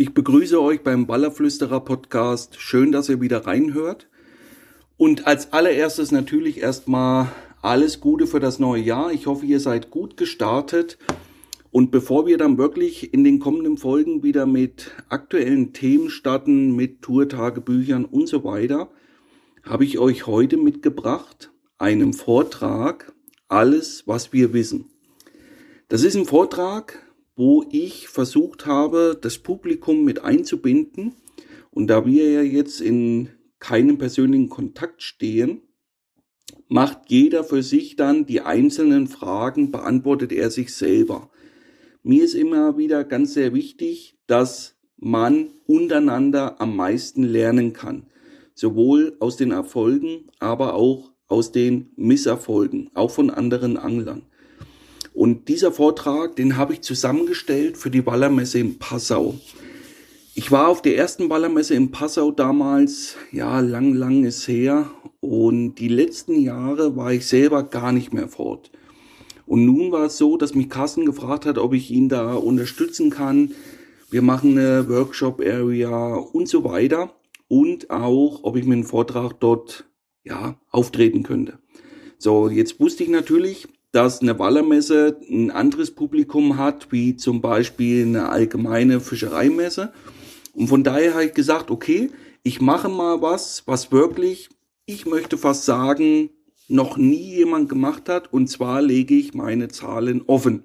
Ich begrüße euch beim Ballerflüsterer Podcast. Schön, dass ihr wieder reinhört. Und als allererstes natürlich erstmal alles Gute für das neue Jahr. Ich hoffe, ihr seid gut gestartet. Und bevor wir dann wirklich in den kommenden Folgen wieder mit aktuellen Themen starten, mit Tourtagebüchern und so weiter, habe ich euch heute mitgebracht einen Vortrag Alles, was wir wissen. Das ist ein Vortrag, wo ich versucht habe, das Publikum mit einzubinden. Und da wir ja jetzt in keinem persönlichen Kontakt stehen, macht jeder für sich dann die einzelnen Fragen, beantwortet er sich selber. Mir ist immer wieder ganz sehr wichtig, dass man untereinander am meisten lernen kann. Sowohl aus den Erfolgen, aber auch aus den Misserfolgen, auch von anderen Anglern. Und dieser Vortrag, den habe ich zusammengestellt für die Wallermesse in Passau. Ich war auf der ersten Wallermesse in Passau damals, ja, lang, lang ist her. Und die letzten Jahre war ich selber gar nicht mehr fort. Und nun war es so, dass mich Carsten gefragt hat, ob ich ihn da unterstützen kann. Wir machen eine Workshop-Area und so weiter. Und auch, ob ich mit einem Vortrag dort, ja, auftreten könnte. So, jetzt wusste ich natürlich, dass eine Wallermesse ein anderes Publikum hat, wie zum Beispiel eine allgemeine Fischereimesse. Und von daher habe ich gesagt, okay, ich mache mal was, was wirklich, ich möchte fast sagen, noch nie jemand gemacht hat. Und zwar lege ich meine Zahlen offen.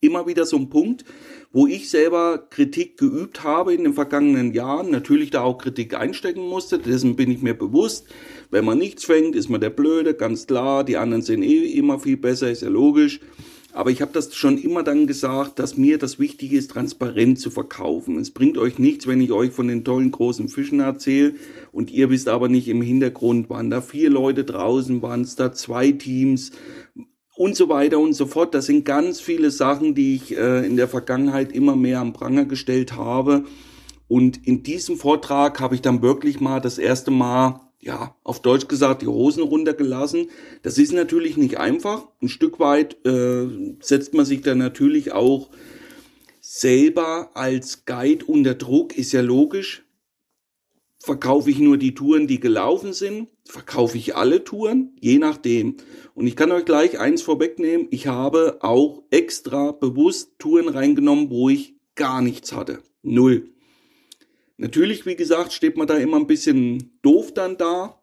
Immer wieder so ein Punkt, wo ich selber Kritik geübt habe in den vergangenen Jahren, natürlich da auch Kritik einstecken musste, dessen bin ich mir bewusst. Wenn man nichts fängt, ist man der Blöde, ganz klar, die anderen sind eh immer viel besser, ist ja logisch. Aber ich habe das schon immer dann gesagt, dass mir das Wichtige ist, transparent zu verkaufen. Es bringt euch nichts, wenn ich euch von den tollen großen Fischen erzähle und ihr wisst aber nicht im Hintergrund, waren da vier Leute draußen, waren es da zwei Teams, und so weiter und so fort. Das sind ganz viele Sachen, die ich äh, in der Vergangenheit immer mehr am Pranger gestellt habe. Und in diesem Vortrag habe ich dann wirklich mal das erste Mal, ja, auf Deutsch gesagt, die Hosen runtergelassen. Das ist natürlich nicht einfach. Ein Stück weit äh, setzt man sich dann natürlich auch selber als Guide unter Druck, ist ja logisch. Verkaufe ich nur die Touren, die gelaufen sind? Verkaufe ich alle Touren? Je nachdem. Und ich kann euch gleich eins vorwegnehmen. Ich habe auch extra bewusst Touren reingenommen, wo ich gar nichts hatte. Null. Natürlich, wie gesagt, steht man da immer ein bisschen doof dann da.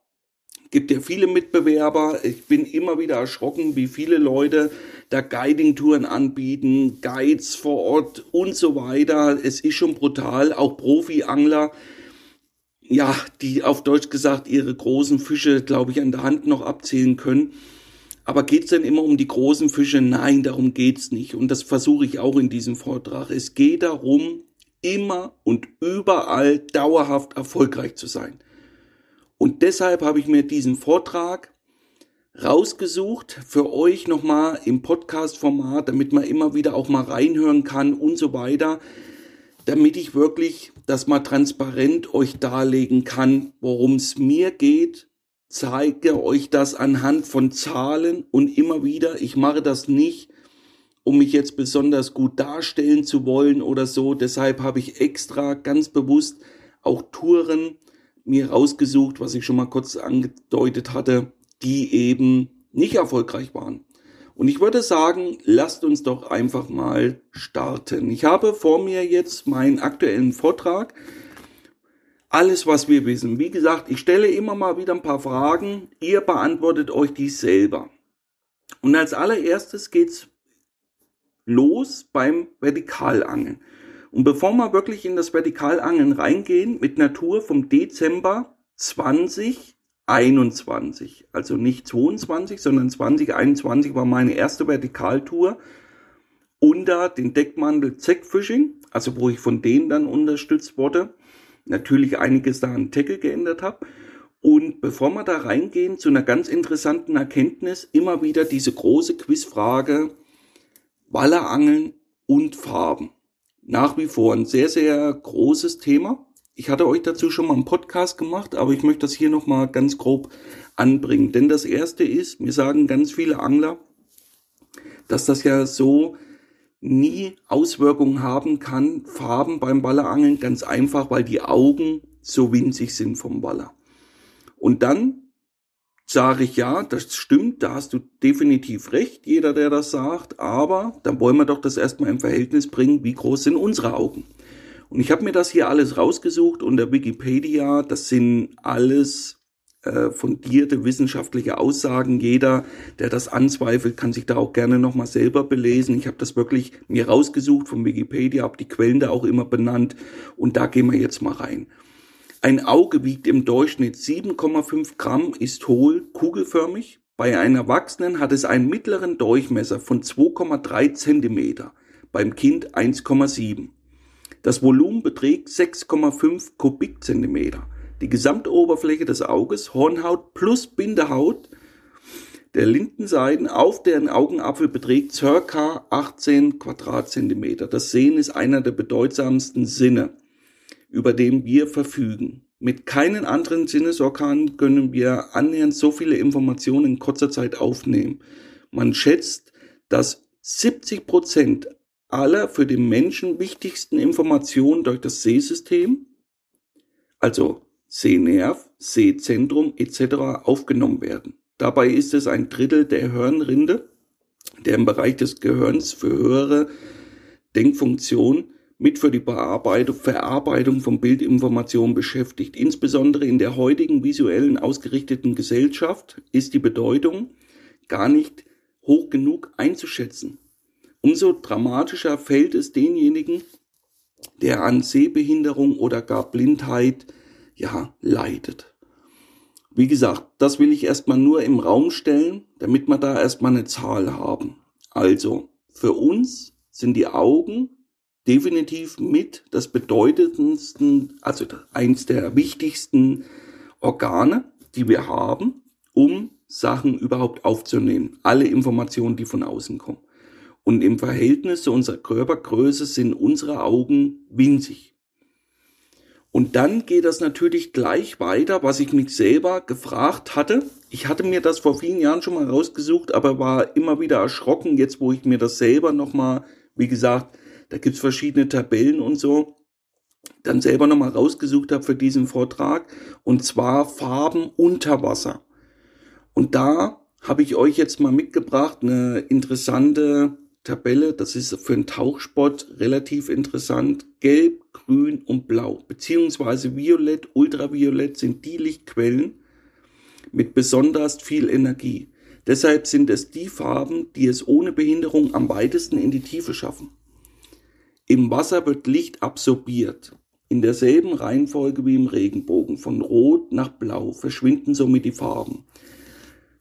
Gibt ja viele Mitbewerber. Ich bin immer wieder erschrocken, wie viele Leute da Guiding-Touren anbieten, Guides vor Ort und so weiter. Es ist schon brutal. Auch Profi-Angler ja, die auf Deutsch gesagt ihre großen Fische, glaube ich, an der Hand noch abzählen können. Aber geht's denn immer um die großen Fische? Nein, darum geht's nicht. Und das versuche ich auch in diesem Vortrag. Es geht darum, immer und überall dauerhaft erfolgreich zu sein. Und deshalb habe ich mir diesen Vortrag rausgesucht für euch nochmal im Podcast-Format, damit man immer wieder auch mal reinhören kann und so weiter damit ich wirklich das mal transparent euch darlegen kann, worum es mir geht, zeige euch das anhand von Zahlen und immer wieder, ich mache das nicht, um mich jetzt besonders gut darstellen zu wollen oder so. Deshalb habe ich extra ganz bewusst auch Touren mir rausgesucht, was ich schon mal kurz angedeutet hatte, die eben nicht erfolgreich waren. Und ich würde sagen, lasst uns doch einfach mal starten. Ich habe vor mir jetzt meinen aktuellen Vortrag. Alles, was wir wissen. Wie gesagt, ich stelle immer mal wieder ein paar Fragen. Ihr beantwortet euch die selber. Und als allererstes geht's los beim Vertikalangeln. Und bevor wir wirklich in das Vertikalangeln reingehen, mit Natur vom Dezember 20 21. Also nicht 22, sondern 2021 war meine erste Vertikaltour unter den Deckmantel Zeckfishing, also wo ich von denen dann unterstützt wurde. Natürlich einiges da an Tackle geändert habe. Und bevor wir da reingehen zu einer ganz interessanten Erkenntnis, immer wieder diese große Quizfrage Wallerangeln und Farben. Nach wie vor ein sehr, sehr großes Thema. Ich hatte euch dazu schon mal einen Podcast gemacht, aber ich möchte das hier nochmal ganz grob anbringen. Denn das erste ist, mir sagen ganz viele Angler, dass das ja so nie Auswirkungen haben kann, Farben beim Ballerangeln, ganz einfach, weil die Augen so winzig sind vom Baller. Und dann sage ich ja, das stimmt, da hast du definitiv recht, jeder, der das sagt, aber dann wollen wir doch das erstmal im Verhältnis bringen, wie groß sind unsere Augen. Und ich habe mir das hier alles rausgesucht unter Wikipedia, das sind alles äh, fundierte wissenschaftliche Aussagen. Jeder, der das anzweifelt, kann sich da auch gerne nochmal selber belesen. Ich habe das wirklich mir rausgesucht von Wikipedia, habe die Quellen da auch immer benannt und da gehen wir jetzt mal rein. Ein Auge wiegt im Durchschnitt 7,5 Gramm, ist hohl, kugelförmig. Bei einem Erwachsenen hat es einen mittleren Durchmesser von 2,3 Zentimeter, beim Kind 1,7. Das Volumen beträgt 6,5 Kubikzentimeter. Die Gesamtoberfläche des Auges, Hornhaut plus Bindehaut der Lindenseiten auf deren Augenapfel beträgt circa 18 Quadratzentimeter. Das Sehen ist einer der bedeutsamsten Sinne, über den wir verfügen. Mit keinen anderen Sinnesorganen können wir annähernd so viele Informationen in kurzer Zeit aufnehmen. Man schätzt, dass 70 Prozent aller für den Menschen wichtigsten Informationen durch das Sehsystem, also Sehnerv, Sehzentrum etc. aufgenommen werden. Dabei ist es ein Drittel der Hirnrinde, der im Bereich des Gehirns für höhere Denkfunktion mit für die Bearbeitung, Verarbeitung von Bildinformationen beschäftigt. Insbesondere in der heutigen visuellen ausgerichteten Gesellschaft ist die Bedeutung gar nicht hoch genug einzuschätzen. Umso dramatischer fällt es denjenigen, der an Sehbehinderung oder gar Blindheit ja, leidet. Wie gesagt, das will ich erstmal nur im Raum stellen, damit wir da erstmal eine Zahl haben. Also, für uns sind die Augen definitiv mit das bedeutendsten, also eins der wichtigsten Organe, die wir haben, um Sachen überhaupt aufzunehmen. Alle Informationen, die von außen kommen. Und im Verhältnis zu unserer Körpergröße sind unsere Augen winzig. Und dann geht das natürlich gleich weiter, was ich mich selber gefragt hatte. Ich hatte mir das vor vielen Jahren schon mal rausgesucht, aber war immer wieder erschrocken, jetzt wo ich mir das selber nochmal, wie gesagt, da gibt's verschiedene Tabellen und so, dann selber nochmal rausgesucht habe für diesen Vortrag. Und zwar Farben unter Wasser. Und da habe ich euch jetzt mal mitgebracht eine interessante Tabelle. Das ist für einen Tauchsport relativ interessant. Gelb, Grün und Blau, beziehungsweise Violett, Ultraviolett sind die Lichtquellen mit besonders viel Energie. Deshalb sind es die Farben, die es ohne Behinderung am weitesten in die Tiefe schaffen. Im Wasser wird Licht absorbiert. In derselben Reihenfolge wie im Regenbogen. Von Rot nach Blau verschwinden somit die Farben.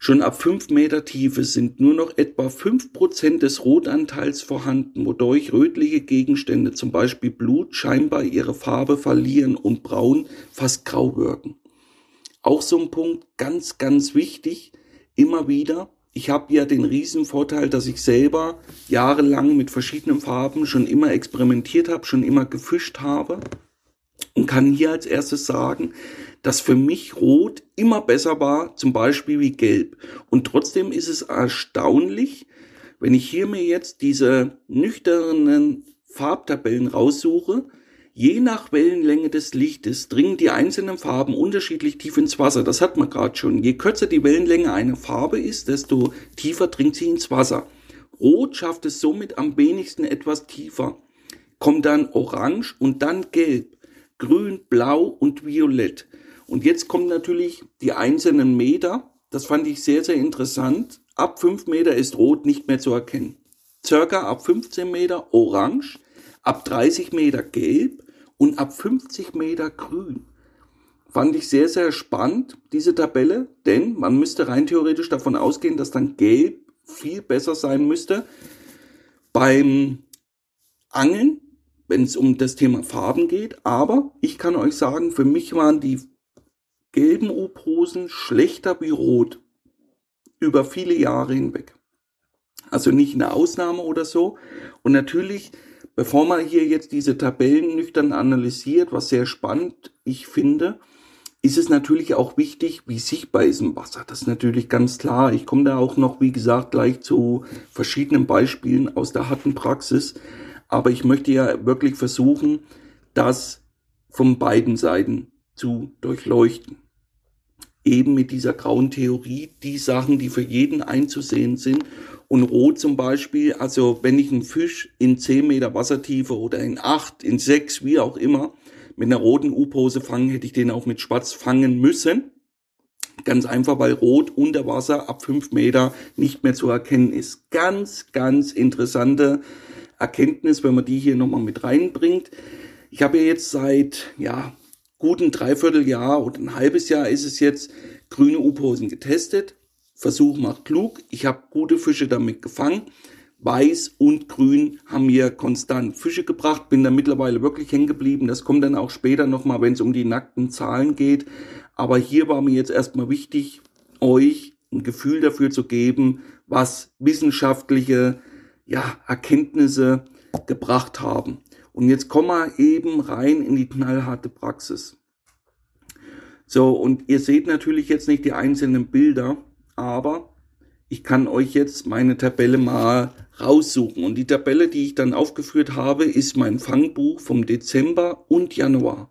Schon ab 5 Meter Tiefe sind nur noch etwa 5% des Rotanteils vorhanden, wodurch rötliche Gegenstände, zum Beispiel Blut, scheinbar ihre Farbe verlieren und braun fast grau wirken. Auch so ein Punkt, ganz, ganz wichtig, immer wieder, ich habe ja den riesen Vorteil, dass ich selber jahrelang mit verschiedenen Farben schon immer experimentiert habe, schon immer gefischt habe und kann hier als erstes sagen, dass für mich Rot immer besser war, zum Beispiel wie Gelb. Und trotzdem ist es erstaunlich, wenn ich hier mir jetzt diese nüchternen Farbtabellen raussuche, je nach Wellenlänge des Lichtes dringen die einzelnen Farben unterschiedlich tief ins Wasser. Das hat man gerade schon. Je kürzer die Wellenlänge einer Farbe ist, desto tiefer dringt sie ins Wasser. Rot schafft es somit am wenigsten etwas tiefer. Kommt dann Orange und dann Gelb, Grün, Blau und Violett. Und jetzt kommen natürlich die einzelnen Meter. Das fand ich sehr, sehr interessant. Ab 5 Meter ist Rot nicht mehr zu erkennen. Circa ab 15 Meter Orange, ab 30 Meter Gelb und ab 50 Meter Grün. Fand ich sehr, sehr spannend, diese Tabelle, denn man müsste rein theoretisch davon ausgehen, dass dann Gelb viel besser sein müsste beim Angeln, wenn es um das Thema Farben geht. Aber ich kann euch sagen, für mich waren die gelben U-Posen schlechter wie rot über viele Jahre hinweg. Also nicht eine Ausnahme oder so. Und natürlich, bevor man hier jetzt diese Tabellen nüchtern analysiert, was sehr spannend ich finde, ist es natürlich auch wichtig, wie sichtbar ist im Wasser. Das ist natürlich ganz klar. Ich komme da auch noch, wie gesagt, gleich zu verschiedenen Beispielen aus der harten Praxis. Aber ich möchte ja wirklich versuchen, das von beiden Seiten zu durchleuchten. Eben mit dieser grauen Theorie, die Sachen, die für jeden einzusehen sind. Und rot zum Beispiel, also wenn ich einen Fisch in 10 Meter Wassertiefe oder in 8, in 6, wie auch immer, mit einer roten U-Pose fangen, hätte ich den auch mit schwarz fangen müssen. Ganz einfach, weil Rot unter Wasser ab 5 Meter nicht mehr zu erkennen ist. Ganz, ganz interessante Erkenntnis, wenn man die hier nochmal mit reinbringt. Ich habe ja jetzt seit, ja, guten Dreivierteljahr oder ein halbes Jahr ist es jetzt, grüne U-Posen getestet. Versuch macht klug. Ich habe gute Fische damit gefangen. Weiß und Grün haben mir konstant Fische gebracht. Bin da mittlerweile wirklich hängen geblieben. Das kommt dann auch später nochmal, wenn es um die nackten Zahlen geht. Aber hier war mir jetzt erstmal wichtig, euch ein Gefühl dafür zu geben, was wissenschaftliche ja, Erkenntnisse gebracht haben. Und jetzt kommen wir eben rein in die knallharte Praxis. So, und ihr seht natürlich jetzt nicht die einzelnen Bilder, aber ich kann euch jetzt meine Tabelle mal raussuchen. Und die Tabelle, die ich dann aufgeführt habe, ist mein Fangbuch vom Dezember und Januar.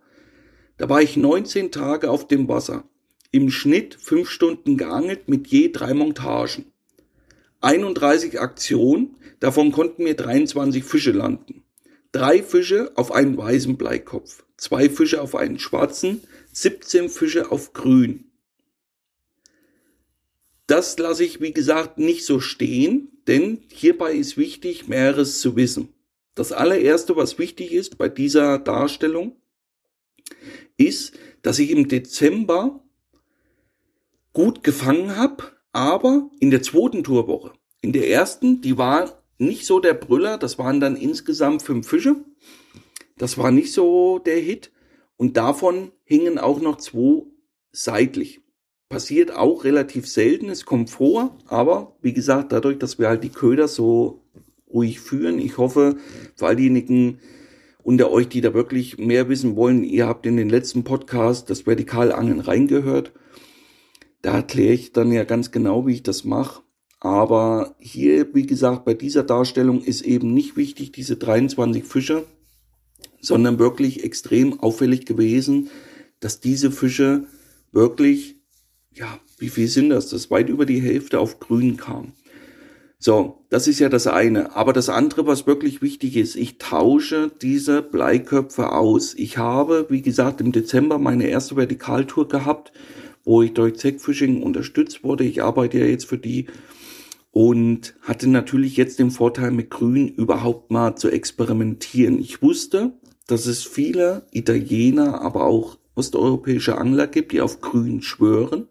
Da war ich 19 Tage auf dem Wasser. Im Schnitt 5 Stunden geangelt mit je drei Montagen. 31 Aktionen, davon konnten mir 23 Fische landen. Drei Fische auf einen weißen Bleikopf, zwei Fische auf einen schwarzen, 17 Fische auf grün. Das lasse ich, wie gesagt, nicht so stehen, denn hierbei ist wichtig, mehreres zu wissen. Das allererste, was wichtig ist bei dieser Darstellung, ist, dass ich im Dezember gut gefangen habe, aber in der zweiten Tourwoche. In der ersten, die war nicht so der Brüller, das waren dann insgesamt fünf Fische. Das war nicht so der Hit. Und davon hingen auch noch zwei seitlich passiert auch relativ selten. Es kommt vor, aber wie gesagt, dadurch, dass wir halt die Köder so ruhig führen, ich hoffe, für all diejenigen unter euch, die da wirklich mehr wissen wollen, ihr habt in den letzten Podcast das Vertikalangeln reingehört. Da erkläre ich dann ja ganz genau, wie ich das mache. Aber hier, wie gesagt, bei dieser Darstellung ist eben nicht wichtig, diese 23 Fische, sondern wirklich extrem auffällig gewesen, dass diese Fische wirklich ja, wie viel sind das? Das weit über die Hälfte auf grün kam. So, das ist ja das eine. Aber das andere, was wirklich wichtig ist, ich tausche diese Bleiköpfe aus. Ich habe, wie gesagt, im Dezember meine erste Vertikaltour gehabt, wo ich durch Zeckfishing unterstützt wurde. Ich arbeite ja jetzt für die und hatte natürlich jetzt den Vorteil, mit Grün überhaupt mal zu experimentieren. Ich wusste, dass es viele Italiener, aber auch osteuropäische Angler gibt, die auf Grün schwören.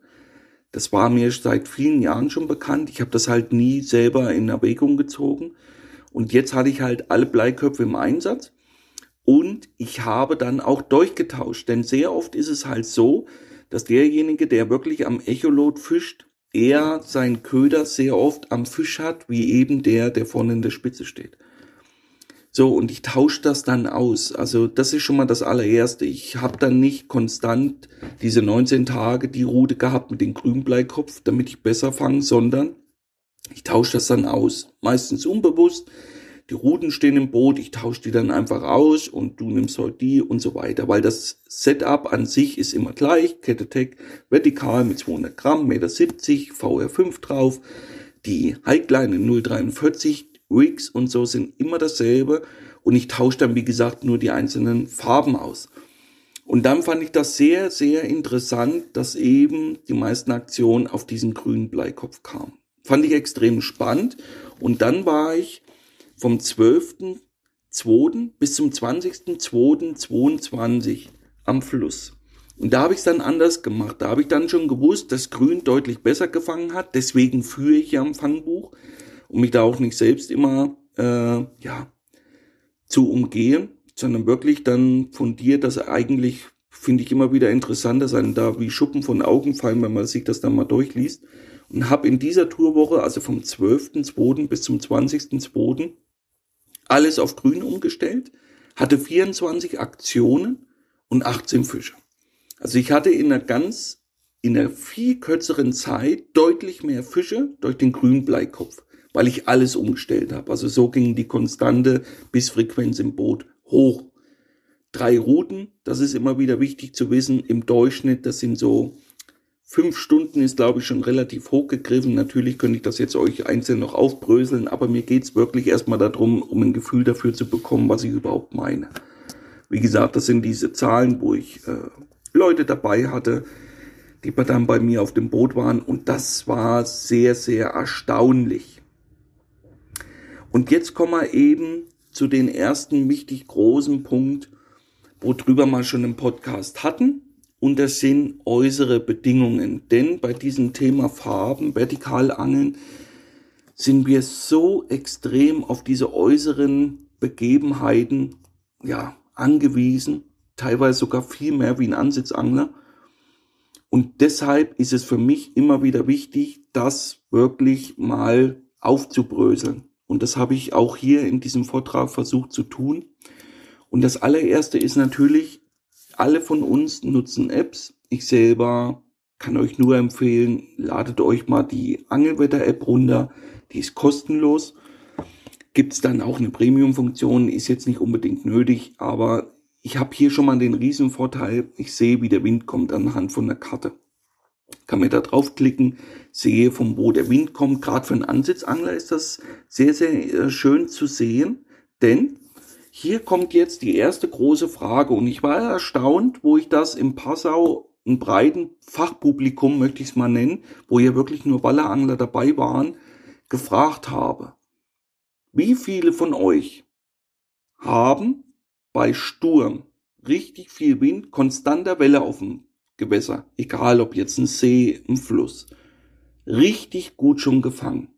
Das war mir seit vielen Jahren schon bekannt. Ich habe das halt nie selber in Erwägung gezogen. Und jetzt hatte ich halt alle Bleiköpfe im Einsatz. Und ich habe dann auch durchgetauscht. Denn sehr oft ist es halt so, dass derjenige, der wirklich am Echolot fischt, eher seinen Köder sehr oft am Fisch hat, wie eben der, der vorne in der Spitze steht. So, und ich tausche das dann aus. Also das ist schon mal das allererste. Ich habe dann nicht konstant diese 19 Tage die Route gehabt mit dem Grünbleikopf, damit ich besser fange, sondern ich tausche das dann aus. Meistens unbewusst. Die Routen stehen im Boot, ich tausche die dann einfach aus und du nimmst heute die und so weiter. Weil das Setup an sich ist immer gleich. Kette Tech vertikal mit 200 Gramm, Meter 70, VR5 drauf. Die Highline 043 Rigs und so sind immer dasselbe und ich tausche dann, wie gesagt, nur die einzelnen Farben aus. Und dann fand ich das sehr, sehr interessant, dass eben die meisten Aktionen auf diesen grünen Bleikopf kamen. Fand ich extrem spannend. Und dann war ich vom 12.2. bis zum 20.2.22 am Fluss. Und da habe ich es dann anders gemacht. Da habe ich dann schon gewusst, dass Grün deutlich besser gefangen hat. Deswegen führe ich ja am Fangbuch um mich da auch nicht selbst immer äh, ja zu umgehen, sondern wirklich dann von dir, das eigentlich finde ich immer wieder interessant, dass einem da wie Schuppen von Augen fallen, wenn man sich das dann mal durchliest. Und habe in dieser Tourwoche, also vom 12.2. bis zum 20.2., alles auf Grün umgestellt, hatte 24 Aktionen und 18 Fische. Also ich hatte in einer ganz, in einer viel kürzeren Zeit deutlich mehr Fische durch den Grünbleikopf, weil ich alles umgestellt habe. Also so ging die konstante Bissfrequenz im Boot hoch. Drei Routen, das ist immer wieder wichtig zu wissen, im Durchschnitt, das sind so Fünf Stunden ist, glaube ich, schon relativ hochgegriffen. Natürlich könnte ich das jetzt euch einzeln noch aufbröseln, aber mir geht's wirklich erstmal darum, um ein Gefühl dafür zu bekommen, was ich überhaupt meine. Wie gesagt, das sind diese Zahlen, wo ich äh, Leute dabei hatte, die dann bei mir auf dem Boot waren und das war sehr, sehr erstaunlich. Und jetzt kommen wir eben zu den ersten wichtig großen Punkt, worüber wir schon im Podcast hatten und das sind äußere Bedingungen. Denn bei diesem Thema Farben, Vertikalangeln, sind wir so extrem auf diese äußeren Begebenheiten ja, angewiesen, teilweise sogar viel mehr wie ein Ansitzangler. Und deshalb ist es für mich immer wieder wichtig, das wirklich mal aufzubröseln. Und das habe ich auch hier in diesem Vortrag versucht zu tun. Und das allererste ist natürlich, alle von uns nutzen Apps. Ich selber kann euch nur empfehlen, ladet euch mal die Angelwetter-App runter. Die ist kostenlos. Gibt es dann auch eine Premium-Funktion, ist jetzt nicht unbedingt nötig, aber ich habe hier schon mal den riesen Vorteil, ich sehe, wie der Wind kommt anhand von der Karte. Kann mir da draufklicken, sehe, von wo der Wind kommt. Gerade für einen Ansitzangler ist das sehr, sehr äh, schön zu sehen, denn hier kommt jetzt die erste große Frage und ich war erstaunt, wo ich das im Passau ein breiten Fachpublikum, möchte ich es mal nennen, wo ja wirklich nur Ballerangler dabei waren, gefragt habe. Wie viele von euch haben bei Sturm richtig viel Wind, konstanter Welle auf dem Gewässer, egal ob jetzt ein See, ein Fluss, richtig gut schon gefangen?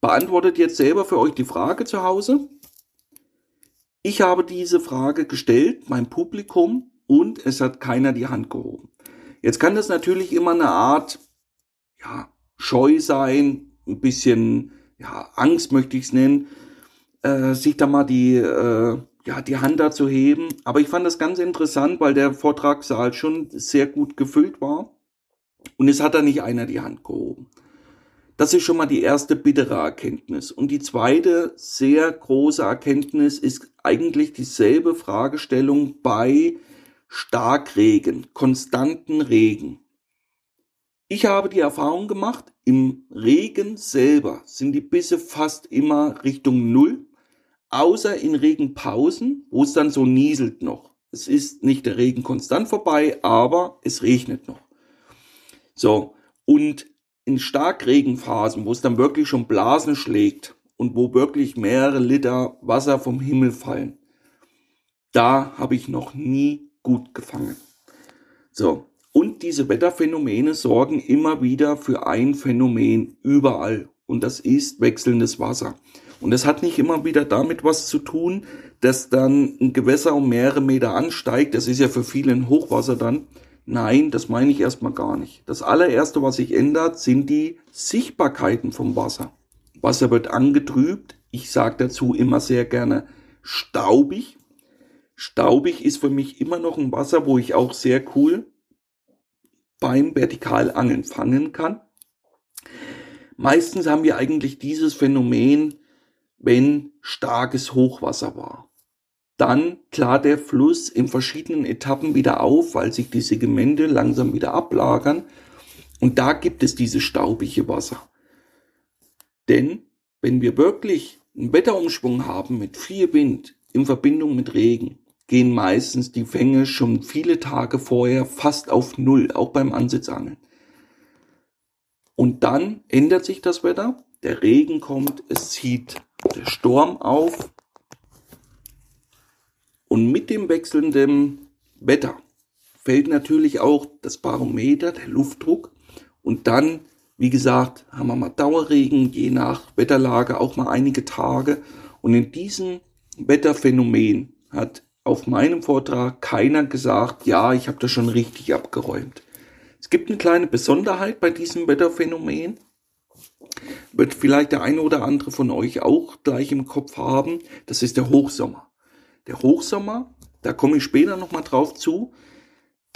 Beantwortet jetzt selber für euch die Frage zu Hause. Ich habe diese Frage gestellt, mein Publikum, und es hat keiner die Hand gehoben. Jetzt kann das natürlich immer eine Art, ja, Scheu sein, ein bisschen, ja, Angst möchte ich es nennen, äh, sich da mal die, äh, ja, die Hand dazu heben. Aber ich fand das ganz interessant, weil der Vortragssaal schon sehr gut gefüllt war. Und es hat da nicht einer die Hand gehoben. Das ist schon mal die erste bittere Erkenntnis. Und die zweite sehr große Erkenntnis ist eigentlich dieselbe Fragestellung bei Starkregen, konstanten Regen. Ich habe die Erfahrung gemacht, im Regen selber sind die Bisse fast immer Richtung Null, außer in Regenpausen, wo es dann so nieselt noch. Es ist nicht der Regen konstant vorbei, aber es regnet noch. So, und in Starkregenphasen, wo es dann wirklich schon Blasen schlägt und wo wirklich mehrere Liter Wasser vom Himmel fallen, da habe ich noch nie gut gefangen. So. Und diese Wetterphänomene sorgen immer wieder für ein Phänomen überall. Und das ist wechselndes Wasser. Und das hat nicht immer wieder damit was zu tun, dass dann ein Gewässer um mehrere Meter ansteigt. Das ist ja für viele ein Hochwasser dann. Nein, das meine ich erstmal gar nicht. Das allererste, was sich ändert, sind die Sichtbarkeiten vom Wasser. Wasser wird angetrübt. Ich sage dazu immer sehr gerne staubig. Staubig ist für mich immer noch ein Wasser, wo ich auch sehr cool beim Vertikalangeln fangen kann. Meistens haben wir eigentlich dieses Phänomen, wenn starkes Hochwasser war. Dann klar der Fluss in verschiedenen Etappen wieder auf, weil sich die Segmente langsam wieder ablagern. Und da gibt es dieses staubige Wasser. Denn wenn wir wirklich einen Wetterumschwung haben mit viel Wind in Verbindung mit Regen, gehen meistens die Fänge schon viele Tage vorher fast auf Null, auch beim Ansitzangeln. Und dann ändert sich das Wetter, der Regen kommt, es zieht der Sturm auf und mit dem wechselnden Wetter fällt natürlich auch das Barometer, der Luftdruck. Und dann, wie gesagt, haben wir mal Dauerregen, je nach Wetterlage auch mal einige Tage. Und in diesem Wetterphänomen hat auf meinem Vortrag keiner gesagt, ja, ich habe das schon richtig abgeräumt. Es gibt eine kleine Besonderheit bei diesem Wetterphänomen. Wird vielleicht der eine oder andere von euch auch gleich im Kopf haben. Das ist der Hochsommer der Hochsommer, da komme ich später nochmal drauf zu,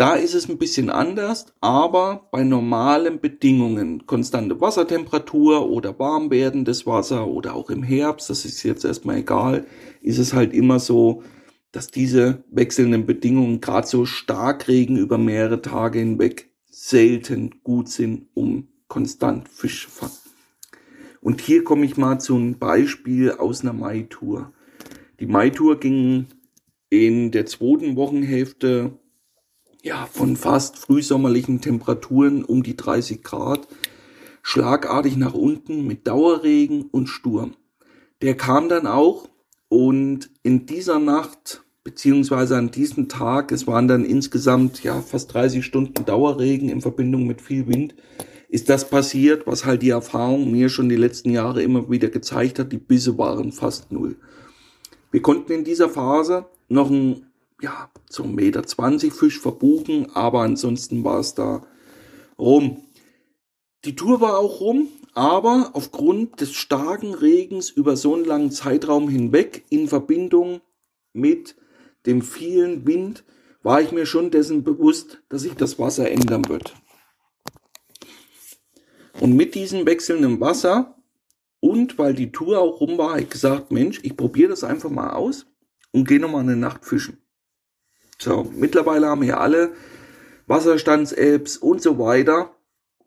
Da ist es ein bisschen anders, aber bei normalen Bedingungen, konstante Wassertemperatur oder warm werdendes Wasser oder auch im Herbst, das ist jetzt erstmal egal, ist es halt immer so, dass diese wechselnden Bedingungen, gerade so Starkregen über mehrere Tage hinweg, selten gut sind, um konstant Fisch zu fangen. Und hier komme ich mal zu einem Beispiel aus einer Mai-Tour. Die Mai-Tour ging in der zweiten Wochenhälfte ja, von fast frühsommerlichen Temperaturen um die 30 Grad schlagartig nach unten mit Dauerregen und Sturm. Der kam dann auch und in dieser Nacht beziehungsweise an diesem Tag, es waren dann insgesamt ja fast 30 Stunden Dauerregen in Verbindung mit viel Wind, ist das passiert, was halt die Erfahrung mir schon die letzten Jahre immer wieder gezeigt hat, die Bisse waren fast null. Wir konnten in dieser Phase noch ein ja, so 1,20 Meter Fisch verbuchen, aber ansonsten war es da rum. Die Tour war auch rum, aber aufgrund des starken Regens über so einen langen Zeitraum hinweg in Verbindung mit dem vielen Wind war ich mir schon dessen bewusst, dass sich das Wasser ändern wird. Und mit diesem wechselnden Wasser und weil die Tour auch rum war, habe ich gesagt, Mensch, ich probiere das einfach mal aus und gehe nochmal eine Nacht fischen. So, mittlerweile haben wir alle Wasserstands-Apps und so weiter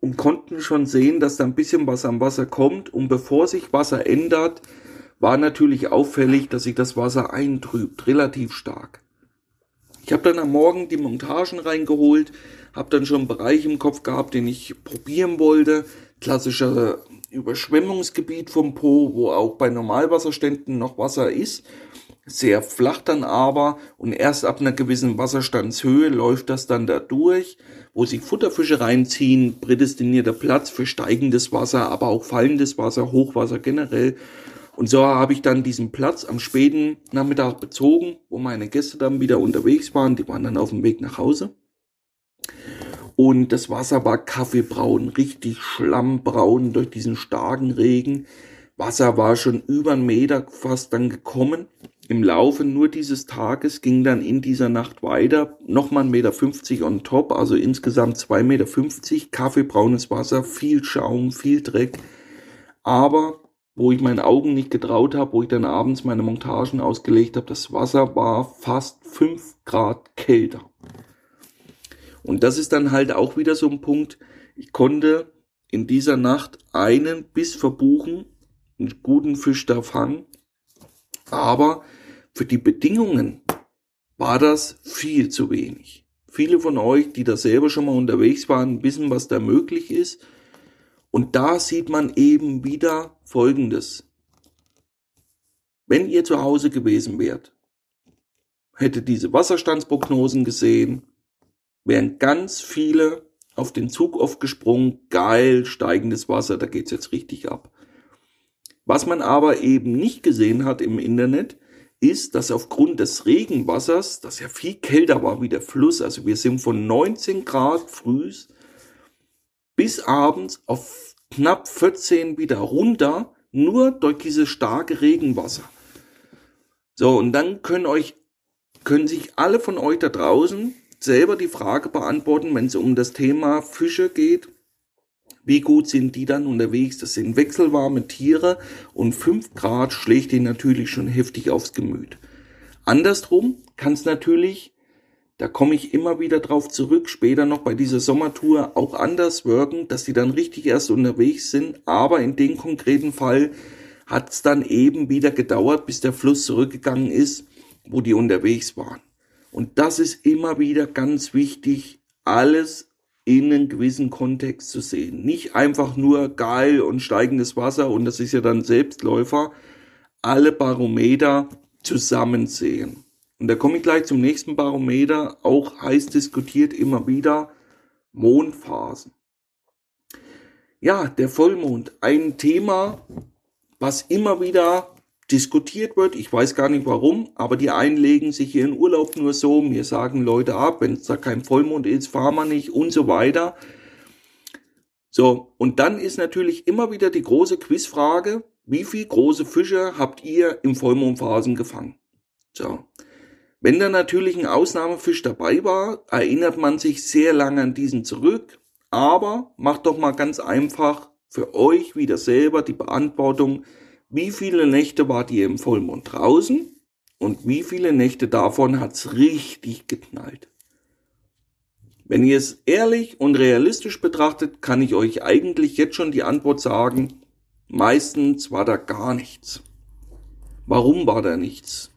und konnten schon sehen, dass da ein bisschen was am Wasser kommt. Und bevor sich Wasser ändert, war natürlich auffällig, dass sich das Wasser eintrübt, relativ stark. Ich habe dann am Morgen die Montagen reingeholt, habe dann schon einen Bereich im Kopf gehabt, den ich probieren wollte. Klassischer Überschwemmungsgebiet vom Po, wo auch bei Normalwasserständen noch Wasser ist sehr flach dann aber und erst ab einer gewissen Wasserstandshöhe läuft das dann da durch, wo sich Futterfische reinziehen, prädestinierter Platz für steigendes Wasser, aber auch fallendes Wasser, Hochwasser generell. Und so habe ich dann diesen Platz am späten Nachmittag bezogen, wo meine Gäste dann wieder unterwegs waren. Die waren dann auf dem Weg nach Hause. Und das Wasser war kaffeebraun, richtig schlammbraun durch diesen starken Regen. Wasser war schon über einen Meter fast dann gekommen im Laufe nur dieses Tages ging dann in dieser Nacht weiter, nochmal 1,50 Meter 50 on top, also insgesamt 2,50 Meter, kaffeebraunes Wasser, viel Schaum, viel Dreck. Aber wo ich meinen Augen nicht getraut habe, wo ich dann abends meine Montagen ausgelegt habe, das Wasser war fast 5 Grad kälter. Und das ist dann halt auch wieder so ein Punkt, ich konnte in dieser Nacht einen Biss verbuchen, einen guten Fisch da fangen, aber für die Bedingungen war das viel zu wenig. Viele von euch, die da selber schon mal unterwegs waren, wissen, was da möglich ist. Und da sieht man eben wieder Folgendes. Wenn ihr zu Hause gewesen wärt, hättet diese Wasserstandsprognosen gesehen, wären ganz viele auf den Zug aufgesprungen, geil, steigendes Wasser, da geht's jetzt richtig ab. Was man aber eben nicht gesehen hat im Internet, ist, dass aufgrund des Regenwassers, das ja viel kälter war wie der Fluss, also wir sind von 19 Grad frühs bis abends auf knapp 14 wieder runter, nur durch dieses starke Regenwasser. So, und dann können euch, können sich alle von euch da draußen selber die Frage beantworten, wenn es um das Thema Fische geht, wie gut sind die dann unterwegs? Das sind wechselwarme Tiere und 5 Grad schlägt die natürlich schon heftig aufs Gemüt. Andersrum kann es natürlich, da komme ich immer wieder drauf zurück, später noch bei dieser Sommertour auch anders wirken, dass die dann richtig erst unterwegs sind, aber in dem konkreten Fall hat es dann eben wieder gedauert, bis der Fluss zurückgegangen ist, wo die unterwegs waren. Und das ist immer wieder ganz wichtig, alles in einen gewissen Kontext zu sehen. Nicht einfach nur geil und steigendes Wasser und das ist ja dann Selbstläufer. Alle Barometer zusammen sehen. Und da komme ich gleich zum nächsten Barometer, auch heiß diskutiert immer wieder, Mondphasen. Ja, der Vollmond, ein Thema, was immer wieder diskutiert wird. Ich weiß gar nicht warum, aber die einen legen sich ihren Urlaub nur so. Mir sagen Leute ab, wenn es da kein Vollmond ist, fahren wir nicht und so weiter. So, und dann ist natürlich immer wieder die große Quizfrage, wie viel große Fische habt ihr im Vollmondphasen gefangen? So. Wenn da natürlich ein Ausnahmefisch dabei war, erinnert man sich sehr lange an diesen zurück. Aber macht doch mal ganz einfach für euch wieder selber die Beantwortung, wie viele Nächte wart ihr im Vollmond draußen und wie viele Nächte davon hat's richtig geknallt. Wenn ihr es ehrlich und realistisch betrachtet, kann ich euch eigentlich jetzt schon die Antwort sagen, meistens war da gar nichts. Warum war da nichts?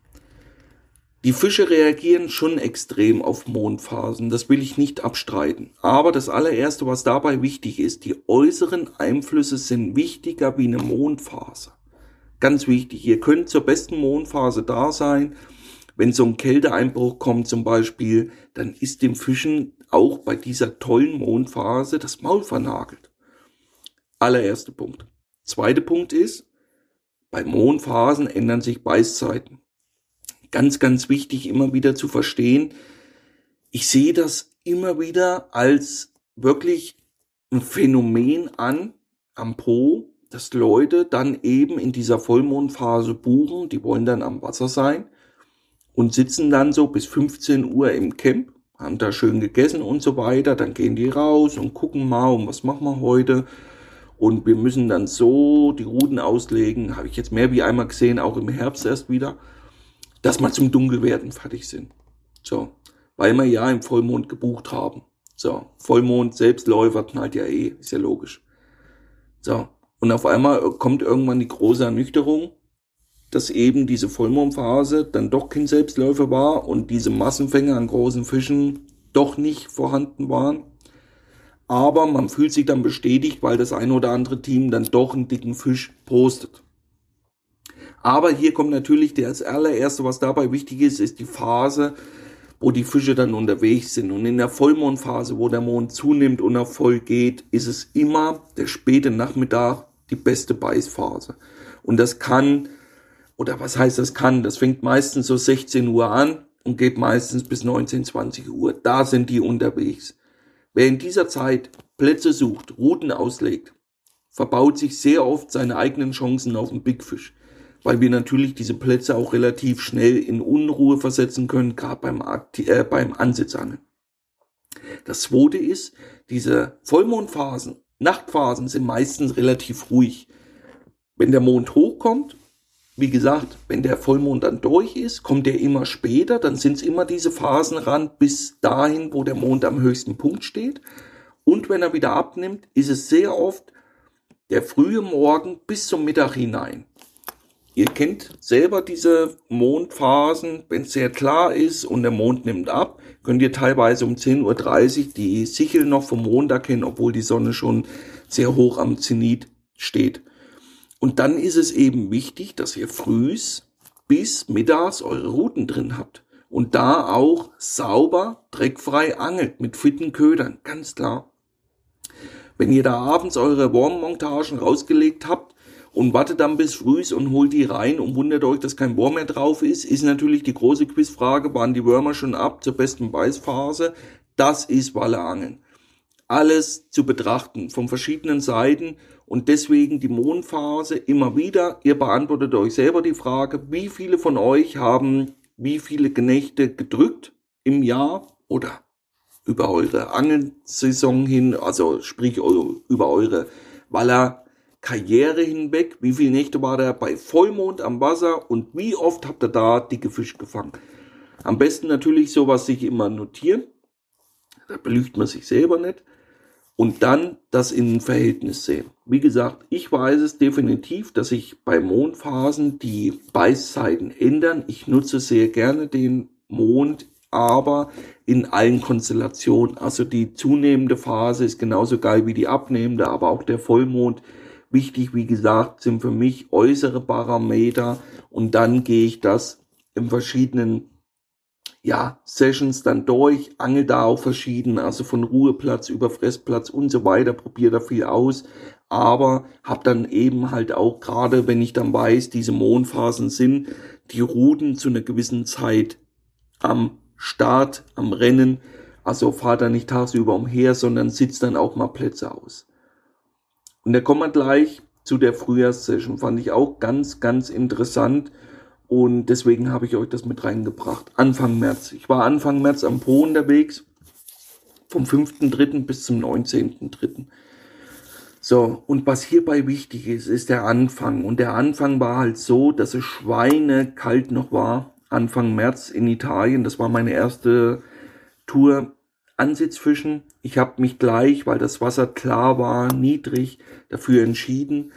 Die Fische reagieren schon extrem auf Mondphasen, das will ich nicht abstreiten. Aber das allererste, was dabei wichtig ist, die äußeren Einflüsse sind wichtiger wie eine Mondphase. Ganz wichtig, ihr könnt zur besten Mondphase da sein. Wenn so ein Kälteeinbruch kommt zum Beispiel, dann ist dem Fischen auch bei dieser tollen Mondphase das Maul vernagelt. Allererster Punkt. Zweiter Punkt ist, bei Mondphasen ändern sich Beißzeiten ganz, ganz wichtig immer wieder zu verstehen. Ich sehe das immer wieder als wirklich ein Phänomen an am Po, dass Leute dann eben in dieser Vollmondphase buchen, die wollen dann am Wasser sein und sitzen dann so bis 15 Uhr im Camp, haben da schön gegessen und so weiter, dann gehen die raus und gucken mal, um was machen wir heute. Und wir müssen dann so die Routen auslegen, habe ich jetzt mehr wie einmal gesehen, auch im Herbst erst wieder dass wir zum Dunkelwerden fertig sind. So, weil wir ja im Vollmond gebucht haben. So, Vollmond, Selbstläufer knallt ja eh, ist ja logisch. So, und auf einmal kommt irgendwann die große Ernüchterung, dass eben diese Vollmondphase dann doch kein Selbstläufer war und diese Massenfänge an großen Fischen doch nicht vorhanden waren. Aber man fühlt sich dann bestätigt, weil das ein oder andere Team dann doch einen dicken Fisch postet. Aber hier kommt natürlich das allererste, was dabei wichtig ist, ist die Phase, wo die Fische dann unterwegs sind. Und in der Vollmondphase, wo der Mond zunimmt und auf voll geht, ist es immer der späte Nachmittag die beste Beißphase. Und das kann, oder was heißt das kann? Das fängt meistens so 16 Uhr an und geht meistens bis 19, 20 Uhr. Da sind die unterwegs. Wer in dieser Zeit Plätze sucht, Routen auslegt, verbaut sich sehr oft seine eigenen Chancen auf den Big Fish weil wir natürlich diese Plätze auch relativ schnell in Unruhe versetzen können, gerade beim, äh, beim Ansitzangeln. Das zweite ist, diese Vollmondphasen, Nachtphasen sind meistens relativ ruhig. Wenn der Mond hochkommt, wie gesagt, wenn der Vollmond dann durch ist, kommt er immer später, dann sind es immer diese Phasen ran bis dahin, wo der Mond am höchsten Punkt steht. Und wenn er wieder abnimmt, ist es sehr oft der frühe Morgen bis zum Mittag hinein. Ihr kennt selber diese Mondphasen, wenn es sehr klar ist und der Mond nimmt ab, könnt ihr teilweise um 10.30 Uhr die Sichel noch vom Mond erkennen, obwohl die Sonne schon sehr hoch am Zenit steht. Und dann ist es eben wichtig, dass ihr frühs bis mittags eure Routen drin habt. Und da auch sauber, dreckfrei angelt mit fitten Ködern, ganz klar. Wenn ihr da abends eure Wurmmontagen rausgelegt habt, und wartet dann bis frühs und holt die rein und wundert euch, dass kein Wurm mehr drauf ist, ist natürlich die große Quizfrage, waren die Würmer schon ab zur besten Beißphase? Das ist Walleangeln. Alles zu betrachten von verschiedenen Seiten und deswegen die Mondphase immer wieder. Ihr beantwortet euch selber die Frage, wie viele von euch haben wie viele Genächte gedrückt im Jahr oder über eure Angelsaison hin, also sprich über eure Waller Karriere hinweg, wie viele Nächte war der bei Vollmond am Wasser und wie oft habt ihr da dicke Fisch gefangen. Am besten natürlich sowas sich immer notieren. Da belügt man sich selber nicht. Und dann das in ein Verhältnis sehen. Wie gesagt, ich weiß es definitiv, dass sich bei Mondphasen die Beißzeiten ändern. Ich nutze sehr gerne den Mond, aber in allen Konstellationen. Also die zunehmende Phase ist genauso geil wie die abnehmende, aber auch der Vollmond Wichtig, wie gesagt, sind für mich äußere Parameter und dann gehe ich das in verschiedenen ja, Sessions dann durch, angel da auch verschieden, also von Ruheplatz über Fressplatz und so weiter, probiere da viel aus, aber habe dann eben halt auch gerade, wenn ich dann weiß, diese Mondphasen sind, die Routen zu einer gewissen Zeit am Start, am Rennen, also fahrt dann nicht tagsüber umher, sondern sitzt dann auch mal Plätze aus. Und da kommen wir gleich zu der Frühjahrssession. Fand ich auch ganz, ganz interessant. Und deswegen habe ich euch das mit reingebracht. Anfang März. Ich war Anfang März am Po unterwegs. Vom 5.3. bis zum 19.3. So, und was hierbei wichtig ist, ist der Anfang. Und der Anfang war halt so, dass es schweinekalt noch war. Anfang März in Italien. Das war meine erste Tour Ansitzfischen. Ich habe mich gleich, weil das Wasser klar war, niedrig, dafür entschieden,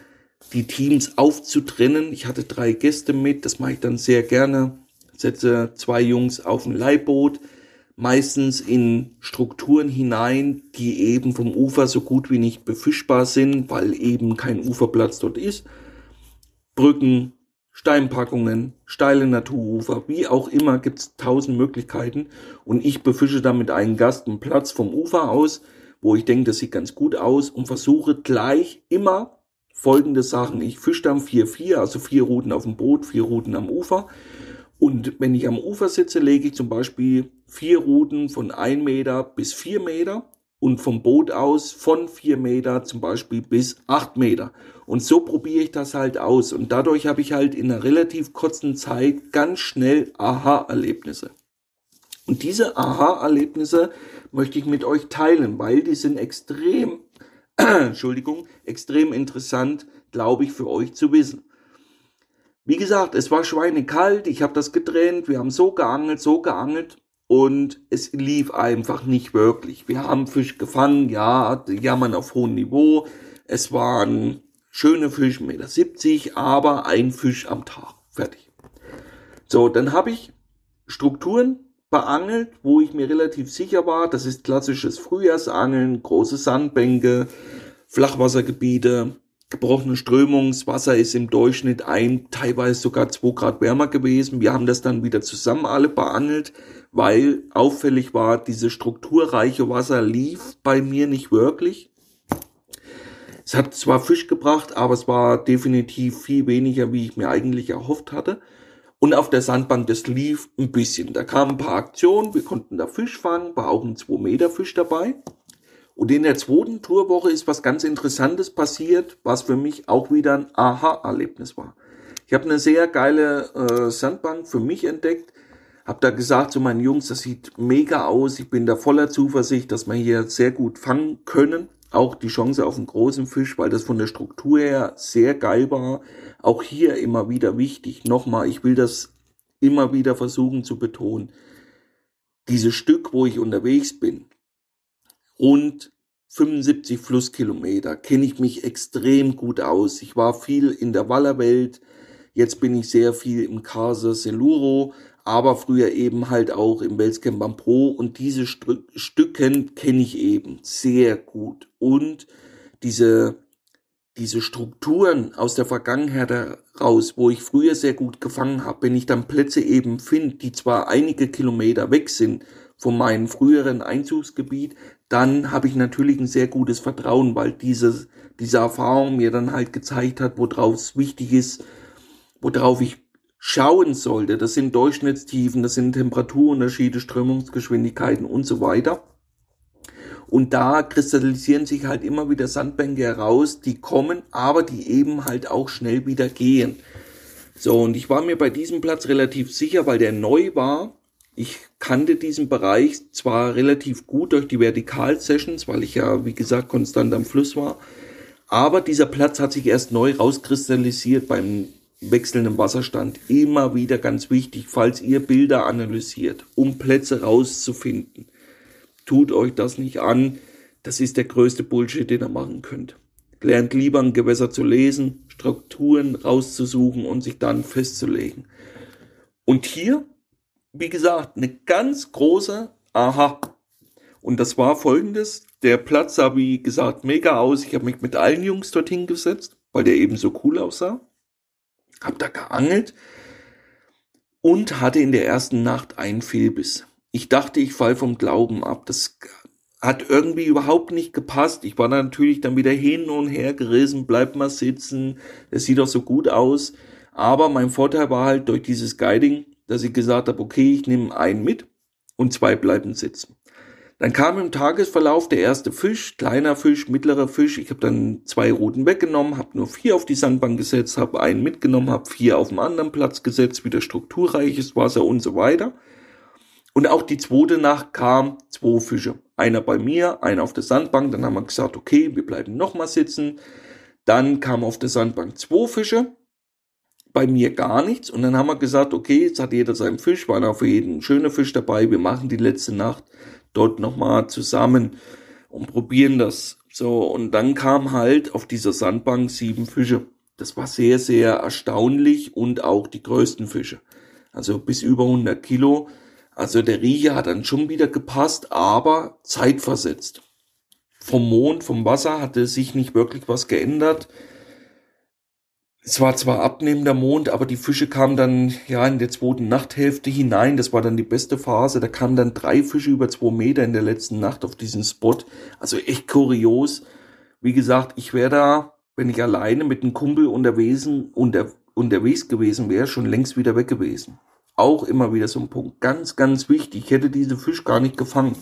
die Teams aufzutrennen. Ich hatte drei Gäste mit, das mache ich dann sehr gerne. Setze zwei Jungs auf ein Leihboot, meistens in Strukturen hinein, die eben vom Ufer so gut wie nicht befischbar sind, weil eben kein Uferplatz dort ist. Brücken, Steinpackungen, steile Naturufer, wie auch immer, gibt's tausend Möglichkeiten. Und ich befische damit einen Gast einen Platz vom Ufer aus, wo ich denke, das sieht ganz gut aus und versuche gleich immer folgende Sachen. Ich fische dann 4-4, also vier Routen auf dem Boot, vier Routen am Ufer. Und wenn ich am Ufer sitze, lege ich zum Beispiel vier Routen von 1 Meter bis 4 Meter und vom Boot aus von 4 Meter zum Beispiel bis 8 Meter. Und so probiere ich das halt aus. Und dadurch habe ich halt in einer relativ kurzen Zeit ganz schnell Aha-Erlebnisse. Und diese Aha-Erlebnisse möchte ich mit euch teilen, weil die sind extrem Entschuldigung, extrem interessant, glaube ich, für euch zu wissen. Wie gesagt, es war schweinekalt, ich habe das getrennt, wir haben so geangelt, so geangelt und es lief einfach nicht wirklich. Wir haben Fisch gefangen, ja, jammern auf hohem Niveau. Es waren schöne Fische, 1,70 Meter, aber ein Fisch am Tag. Fertig. So, dann habe ich Strukturen beangelt, wo ich mir relativ sicher war, das ist klassisches Frühjahrsangeln, große Sandbänke, Flachwassergebiete, gebrochene Strömungswasser ist im Durchschnitt ein, teilweise sogar zwei Grad wärmer gewesen. Wir haben das dann wieder zusammen alle beangelt, weil auffällig war, diese strukturreiche Wasser lief bei mir nicht wirklich. Es hat zwar Fisch gebracht, aber es war definitiv viel weniger, wie ich mir eigentlich erhofft hatte. Und auf der Sandbank, das lief ein bisschen. Da kamen ein paar Aktionen, wir konnten da Fisch fangen, war auch ein 2 Meter Fisch dabei. Und in der zweiten Tourwoche ist was ganz Interessantes passiert, was für mich auch wieder ein Aha-Erlebnis war. Ich habe eine sehr geile äh, Sandbank für mich entdeckt, habe da gesagt zu meinen Jungs, das sieht mega aus, ich bin da voller Zuversicht, dass wir hier sehr gut fangen können. Auch die Chance auf einen großen Fisch, weil das von der Struktur her sehr geil war. Auch hier immer wieder wichtig. Nochmal, ich will das immer wieder versuchen zu betonen. Dieses Stück, wo ich unterwegs bin, rund 75 Flusskilometer, kenne ich mich extrem gut aus. Ich war viel in der Wallerwelt, jetzt bin ich sehr viel im Casa Seluro, aber früher eben halt auch im Weltscamp am Pro. Und diese Stü Stücken kenne ich eben sehr gut. Und diese diese Strukturen aus der Vergangenheit heraus, wo ich früher sehr gut gefangen habe, wenn ich dann Plätze eben finde, die zwar einige Kilometer weg sind von meinem früheren Einzugsgebiet, dann habe ich natürlich ein sehr gutes Vertrauen, weil diese, diese Erfahrung mir dann halt gezeigt hat, worauf es wichtig ist, worauf ich schauen sollte. Das sind Durchschnittstiefen, das sind Temperaturunterschiede, Strömungsgeschwindigkeiten und so weiter. Und da kristallisieren sich halt immer wieder Sandbänke heraus, die kommen, aber die eben halt auch schnell wieder gehen. So, und ich war mir bei diesem Platz relativ sicher, weil der neu war. Ich kannte diesen Bereich zwar relativ gut durch die Vertikal-Sessions, weil ich ja, wie gesagt, konstant am Fluss war. Aber dieser Platz hat sich erst neu rauskristallisiert beim wechselnden Wasserstand. Immer wieder ganz wichtig, falls ihr Bilder analysiert, um Plätze rauszufinden. Tut euch das nicht an. Das ist der größte Bullshit, den ihr machen könnt. Lernt lieber ein Gewässer zu lesen, Strukturen rauszusuchen und sich dann festzulegen. Und hier, wie gesagt, eine ganz große Aha. Und das war folgendes. Der Platz sah, wie gesagt, mega aus. Ich habe mich mit allen Jungs dorthin gesetzt, weil der eben so cool aussah hab da geangelt und hatte in der ersten Nacht einen Fehlbiss. Ich dachte, ich fall vom Glauben ab. Das hat irgendwie überhaupt nicht gepasst. Ich war natürlich dann wieder hin und her gerissen, bleib mal sitzen, es sieht doch so gut aus. Aber mein Vorteil war halt durch dieses Guiding, dass ich gesagt habe, okay, ich nehme einen mit und zwei bleiben sitzen. Dann kam im Tagesverlauf der erste Fisch, kleiner Fisch, mittlerer Fisch. Ich habe dann zwei Routen weggenommen, habe nur vier auf die Sandbank gesetzt, habe einen mitgenommen, habe vier auf einen anderen Platz gesetzt, wieder strukturreiches Wasser und so weiter. Und auch die zweite Nacht kam zwei Fische. Einer bei mir, einer auf der Sandbank. Dann haben wir gesagt, okay, wir bleiben nochmal sitzen. Dann kam auf der Sandbank zwei Fische. Bei mir gar nichts. Und dann haben wir gesagt, okay, jetzt hat jeder seinen Fisch, waren auch für jeden ein schöner Fisch dabei. Wir machen die letzte Nacht dort nochmal zusammen und probieren das. So, und dann kam halt auf dieser Sandbank sieben Fische. Das war sehr, sehr erstaunlich und auch die größten Fische. Also bis über 100 Kilo. Also der Riecher hat dann schon wieder gepasst, aber zeitversetzt. Vom Mond, vom Wasser hatte sich nicht wirklich was geändert. Es war zwar abnehmender Mond, aber die Fische kamen dann ja in der zweiten Nachthälfte hinein. Das war dann die beste Phase. Da kamen dann drei Fische über zwei Meter in der letzten Nacht auf diesen Spot. Also echt kurios. Wie gesagt, ich wäre da, wenn ich alleine mit einem Kumpel unterwegs, unter, unterwegs gewesen wäre, schon längst wieder weg gewesen. Auch immer wieder so ein Punkt. Ganz, ganz wichtig. Ich hätte diese Fisch gar nicht gefangen.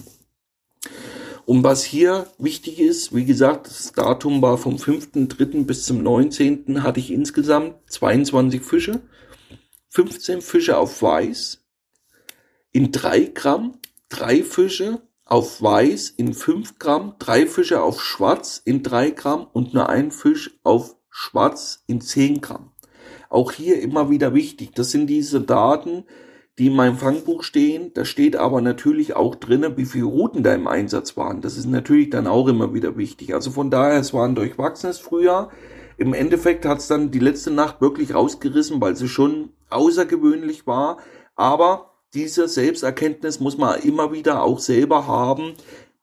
Und was hier wichtig ist, wie gesagt, das Datum war vom 5.3. bis zum 19. hatte ich insgesamt 22 Fische, 15 Fische auf Weiß in 3 Gramm, 3 Fische auf Weiß in 5 Gramm, 3 Fische auf Schwarz in 3 Gramm und nur ein Fisch auf Schwarz in 10 Gramm. Auch hier immer wieder wichtig, das sind diese Daten, die in meinem Fangbuch stehen. Da steht aber natürlich auch drinnen, wie viele Routen da im Einsatz waren. Das ist natürlich dann auch immer wieder wichtig. Also von daher, es war ein durchwachsenes Frühjahr. Im Endeffekt hat es dann die letzte Nacht wirklich rausgerissen, weil sie schon außergewöhnlich war. Aber diese Selbsterkenntnis muss man immer wieder auch selber haben,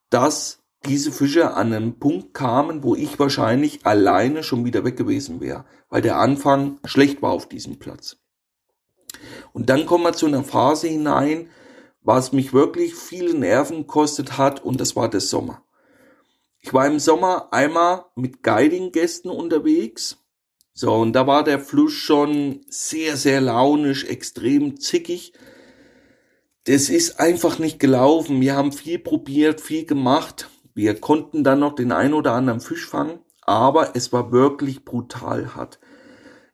dass diese Fische an einen Punkt kamen, wo ich wahrscheinlich alleine schon wieder weg gewesen wäre, weil der Anfang schlecht war auf diesem Platz. Und dann kommen wir zu einer Phase hinein, was mich wirklich viele Nerven gekostet hat, und das war der Sommer. Ich war im Sommer einmal mit Guiding-Gästen unterwegs. So, und da war der Fluss schon sehr, sehr launisch, extrem zickig. Das ist einfach nicht gelaufen. Wir haben viel probiert, viel gemacht. Wir konnten dann noch den ein oder anderen Fisch fangen, aber es war wirklich brutal hart.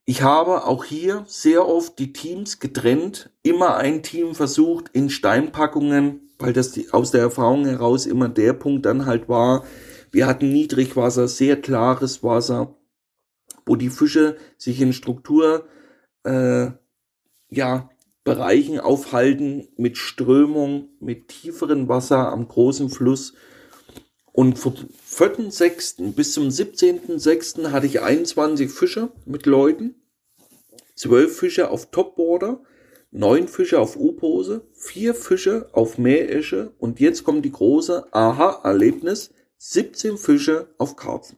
Ich habe auch hier sehr oft die Teams getrennt, immer ein Team versucht in Steinpackungen, weil das die, aus der Erfahrung heraus immer der Punkt dann halt war. Wir hatten Niedrigwasser, sehr klares Wasser, wo die Fische sich in Struktur, äh, ja, Bereichen aufhalten mit Strömung, mit tieferen Wasser am großen Fluss. Und vom 4.6. bis zum 17.6. hatte ich 21 Fische mit Leuten, 12 Fische auf Topboarder, 9 Fische auf U-Pose, 4 Fische auf Meeresche und jetzt kommt die große Aha-Erlebnis, 17 Fische auf Karpfen.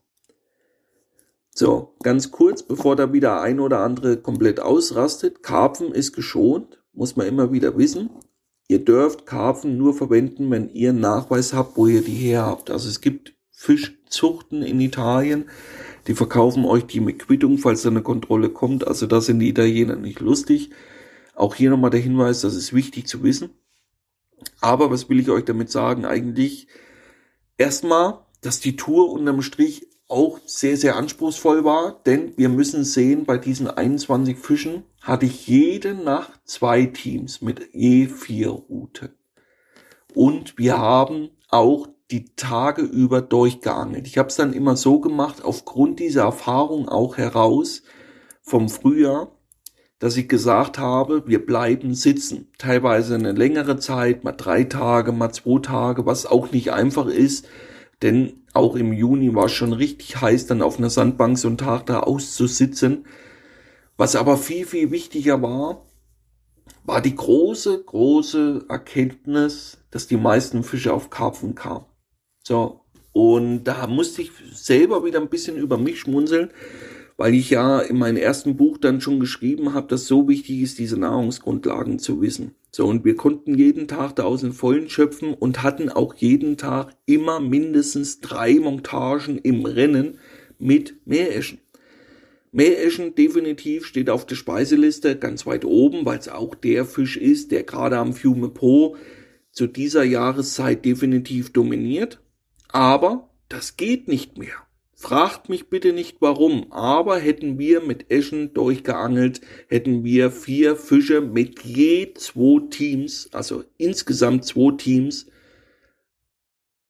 So, ganz kurz, bevor da wieder ein oder andere komplett ausrastet, Karpfen ist geschont, muss man immer wieder wissen. Ihr dürft Karpfen nur verwenden, wenn ihr einen Nachweis habt, wo ihr die her habt. Also es gibt Fischzuchten in Italien, die verkaufen euch die mit Quittung, falls da eine Kontrolle kommt. Also da sind die Italiener nicht lustig. Auch hier nochmal der Hinweis, das ist wichtig zu wissen. Aber was will ich euch damit sagen? Eigentlich erstmal, dass die Tour unterm Strich auch sehr, sehr anspruchsvoll war, denn wir müssen sehen, bei diesen 21 Fischen hatte ich jede Nacht zwei Teams mit je vier Routen. Und wir haben auch die Tage über durchgeangelt. Ich habe es dann immer so gemacht, aufgrund dieser Erfahrung auch heraus vom Frühjahr, dass ich gesagt habe, wir bleiben sitzen. Teilweise eine längere Zeit, mal drei Tage, mal zwei Tage, was auch nicht einfach ist, denn auch im Juni war es schon richtig heiß, dann auf einer Sandbank so einen Tag da auszusitzen. Was aber viel, viel wichtiger war, war die große, große Erkenntnis, dass die meisten Fische auf Karpfen kamen. So, und da musste ich selber wieder ein bisschen über mich schmunzeln, weil ich ja in meinem ersten Buch dann schon geschrieben habe, dass so wichtig ist, diese Nahrungsgrundlagen zu wissen. So, und wir konnten jeden Tag da aus den Vollen schöpfen und hatten auch jeden Tag immer mindestens drei Montagen im Rennen mit Meereschen. Meereschen definitiv steht auf der Speiseliste ganz weit oben, weil es auch der Fisch ist, der gerade am Fiume Po zu dieser Jahreszeit definitiv dominiert, aber das geht nicht mehr. Fragt mich bitte nicht warum, aber hätten wir mit Eschen durchgeangelt, hätten wir vier Fische mit je zwei Teams, also insgesamt zwei Teams,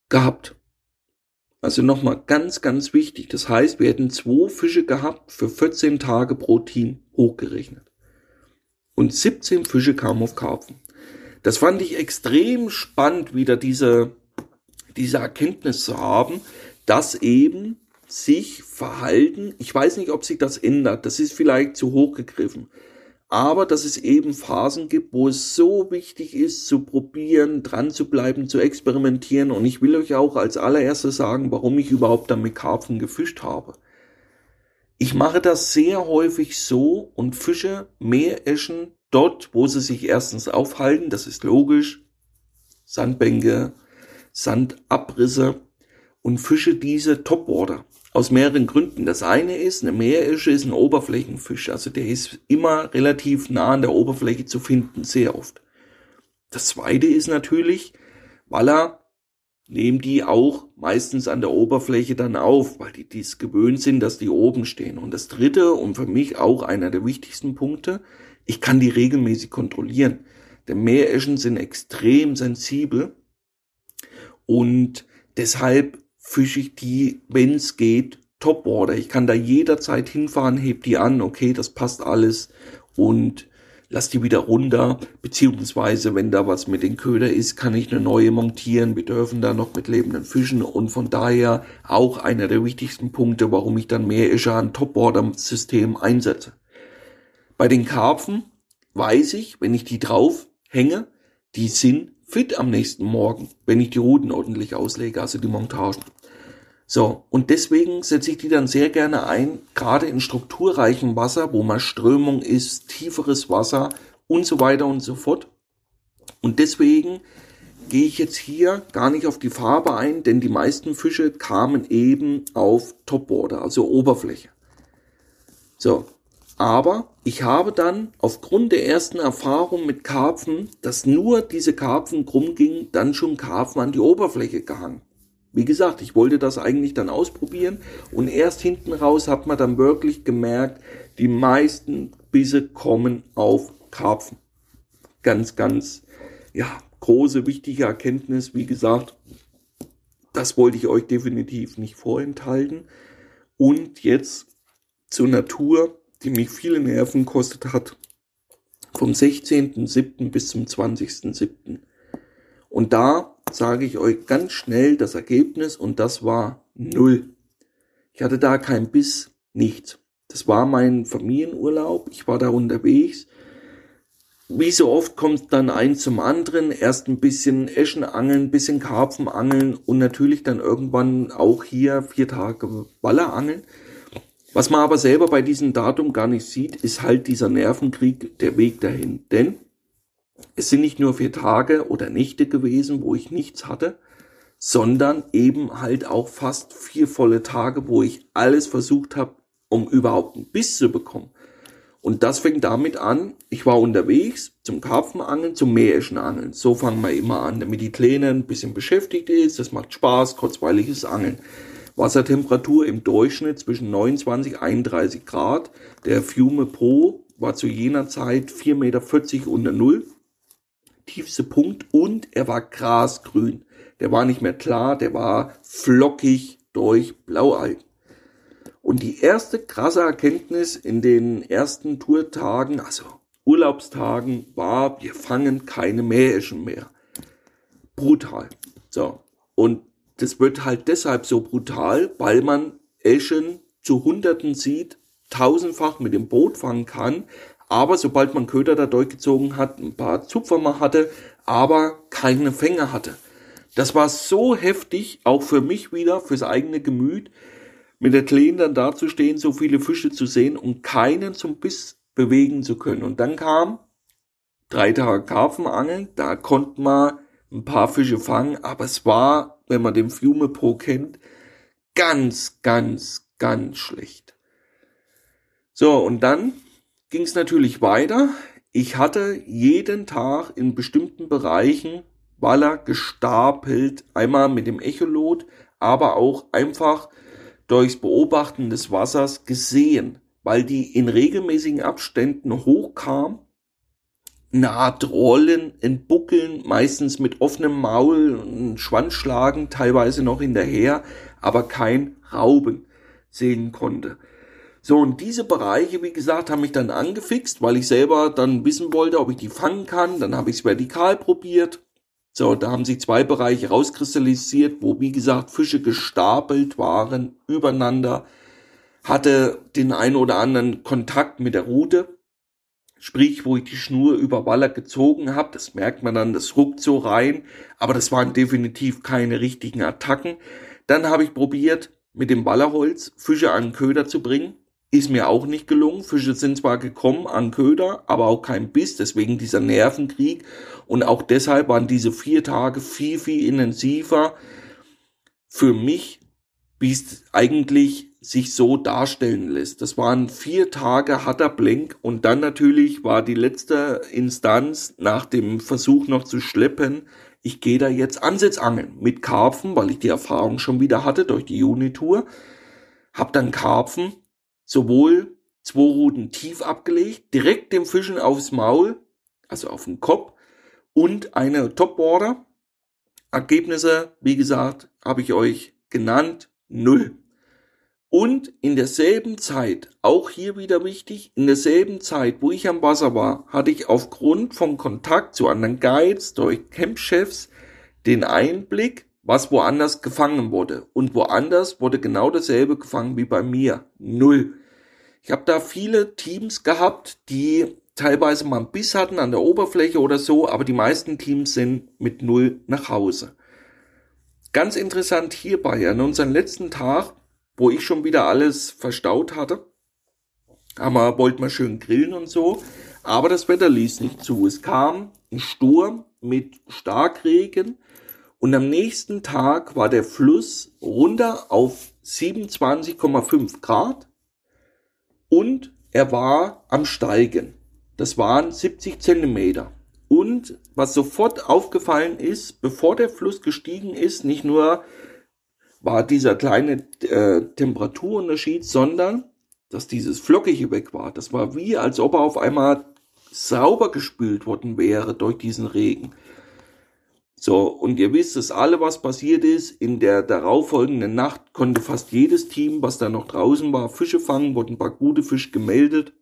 gehabt. Also nochmal ganz, ganz wichtig. Das heißt, wir hätten zwei Fische gehabt für 14 Tage pro Team hochgerechnet. Und 17 Fische kamen auf Karpfen. Das fand ich extrem spannend, wieder diese, diese Erkenntnis zu haben, dass eben sich verhalten, ich weiß nicht, ob sich das ändert, das ist vielleicht zu hoch gegriffen, aber dass es eben Phasen gibt, wo es so wichtig ist, zu probieren, dran zu bleiben, zu experimentieren. Und ich will euch auch als allererstes sagen, warum ich überhaupt dann mit Karpfen gefischt habe. Ich mache das sehr häufig so und fische Meereschen dort, wo sie sich erstens aufhalten, das ist logisch, Sandbänke, Sandabrisse und fische diese Topwater. Aus mehreren Gründen. Das eine ist, eine Meeresche ist ein Oberflächenfisch, also der ist immer relativ nah an der Oberfläche zu finden, sehr oft. Das zweite ist natürlich, weil er nehmen die auch meistens an der Oberfläche dann auf, weil die dies gewöhnt sind, dass die oben stehen. Und das dritte und für mich auch einer der wichtigsten Punkte, ich kann die regelmäßig kontrollieren. Denn Meereschen sind extrem sensibel und deshalb fische ich die, wenn es geht, Topwater. Ich kann da jederzeit hinfahren, heb die an, okay, das passt alles und lass die wieder runter, beziehungsweise wenn da was mit den Köder ist, kann ich eine neue montieren. Wir dürfen da noch mit lebenden Fischen und von daher auch einer der wichtigsten Punkte, warum ich dann mehr Escher ein Topwater-System einsetze. Bei den Karpfen weiß ich, wenn ich die drauf hänge, die sind fit am nächsten Morgen, wenn ich die Ruten ordentlich auslege, also die Montagen. So, und deswegen setze ich die dann sehr gerne ein, gerade in strukturreichem Wasser, wo mal Strömung ist, tieferes Wasser und so weiter und so fort. Und deswegen gehe ich jetzt hier gar nicht auf die Farbe ein, denn die meisten Fische kamen eben auf Topwater, also Oberfläche. So, aber ich habe dann aufgrund der ersten Erfahrung mit Karpfen, dass nur diese Karpfen krumm gingen, dann schon Karpfen an die Oberfläche gehangen. Wie gesagt, ich wollte das eigentlich dann ausprobieren und erst hinten raus hat man dann wirklich gemerkt, die meisten Bisse kommen auf Karpfen. Ganz, ganz, ja, große, wichtige Erkenntnis. Wie gesagt, das wollte ich euch definitiv nicht vorenthalten. Und jetzt zur Natur, die mich viele Nerven kostet hat. Vom 16.07. bis zum 20.07. Und da sage ich euch ganz schnell das Ergebnis und das war null. Ich hatte da kein Biss, nichts. Das war mein Familienurlaub. Ich war da unterwegs. Wie so oft kommt dann eins zum anderen. Erst ein bisschen Eschen angeln, bisschen Karpfen angeln und natürlich dann irgendwann auch hier vier Tage Waller angeln. Was man aber selber bei diesem Datum gar nicht sieht, ist halt dieser Nervenkrieg, der Weg dahin. Denn es sind nicht nur vier Tage oder Nächte gewesen, wo ich nichts hatte, sondern eben halt auch fast vier volle Tage, wo ich alles versucht habe, um überhaupt einen Biss zu bekommen. Und das fängt damit an, ich war unterwegs zum Karpfenangeln, zum Mährischen Angeln. So fangen wir immer an, damit die Kleine ein bisschen beschäftigt ist. Das macht Spaß, kurzweiliges Angeln. Wassertemperatur im Durchschnitt zwischen 29 31 Grad. Der Fume Pro war zu jener Zeit 4,40 Meter unter Null tiefste Punkt und er war grasgrün. Der war nicht mehr klar, der war flockig durch Blaualgen. Und die erste krasse Erkenntnis in den ersten Tourtagen, also Urlaubstagen, war, wir fangen keine Mäheschen mehr. Brutal. So. Und das wird halt deshalb so brutal, weil man Eschen zu Hunderten sieht, tausendfach mit dem Boot fangen kann, aber sobald man Köder da durchgezogen hat, ein paar Zupfer mal hatte, aber keine Fänger hatte. Das war so heftig, auch für mich wieder, fürs eigene Gemüt, mit der Kleen dann dazustehen, so viele Fische zu sehen und keinen zum Biss bewegen zu können. Und dann kam drei Tage Karpfenangeln, da konnte man ein paar Fische fangen, aber es war, wenn man den Fiume Pro kennt, ganz, ganz, ganz schlecht. So, und dann ging es natürlich weiter. Ich hatte jeden Tag in bestimmten Bereichen Waller gestapelt, einmal mit dem Echolot, aber auch einfach durchs Beobachten des Wassers gesehen, weil die in regelmäßigen Abständen hochkam, eine Art Rollen, entbuckeln, meistens mit offenem Maul, und Schwanzschlagen, teilweise noch hinterher, aber kein Rauben sehen konnte. So, und diese Bereiche, wie gesagt, haben mich dann angefixt, weil ich selber dann wissen wollte, ob ich die fangen kann. Dann habe ich es vertikal probiert. So, da haben sich zwei Bereiche rauskristallisiert, wo, wie gesagt, Fische gestapelt waren, übereinander, hatte den ein oder anderen Kontakt mit der Rute, sprich, wo ich die Schnur über Waller gezogen habe, das merkt man dann, das ruckt so rein, aber das waren definitiv keine richtigen Attacken. Dann habe ich probiert, mit dem Wallerholz Fische an den Köder zu bringen. Ist mir auch nicht gelungen. Fische sind zwar gekommen an Köder, aber auch kein Biss, deswegen dieser Nervenkrieg. Und auch deshalb waren diese vier Tage viel, viel intensiver für mich, wie es eigentlich sich so darstellen lässt. Das waren vier Tage harter Blenk und dann natürlich war die letzte Instanz nach dem Versuch noch zu schleppen. Ich gehe da jetzt Ansitzangeln mit Karpfen, weil ich die Erfahrung schon wieder hatte durch die Juni-Tour. Hab dann Karpfen sowohl zwei Ruten tief abgelegt, direkt dem Fischen aufs Maul, also auf den Kopf, und eine Topboarder. Ergebnisse, wie gesagt, habe ich euch genannt, null. Und in derselben Zeit, auch hier wieder wichtig, in derselben Zeit, wo ich am Wasser war, hatte ich aufgrund vom Kontakt zu anderen Guides durch Campchefs den Einblick, was woanders gefangen wurde. Und woanders wurde genau dasselbe gefangen wie bei mir. Null. Ich habe da viele Teams gehabt, die teilweise mal einen Biss hatten an der Oberfläche oder so, aber die meisten Teams sind mit Null nach Hause. Ganz interessant hierbei, an unserem letzten Tag, wo ich schon wieder alles verstaut hatte, aber wollten wir schön grillen und so, aber das Wetter ließ nicht zu. Es kam ein Sturm mit Starkregen und am nächsten Tag war der Fluss runter auf 27,5 Grad und er war am Steigen. Das waren 70 Zentimeter. Und was sofort aufgefallen ist, bevor der Fluss gestiegen ist, nicht nur war dieser kleine äh, Temperaturunterschied, sondern dass dieses Flockige weg war. Das war wie, als ob er auf einmal sauber gespült worden wäre durch diesen Regen. So, und ihr wisst es alle, was passiert ist. In der darauffolgenden Nacht konnte fast jedes Team, was da noch draußen war, Fische fangen, wurden ein paar gute Fische gemeldet.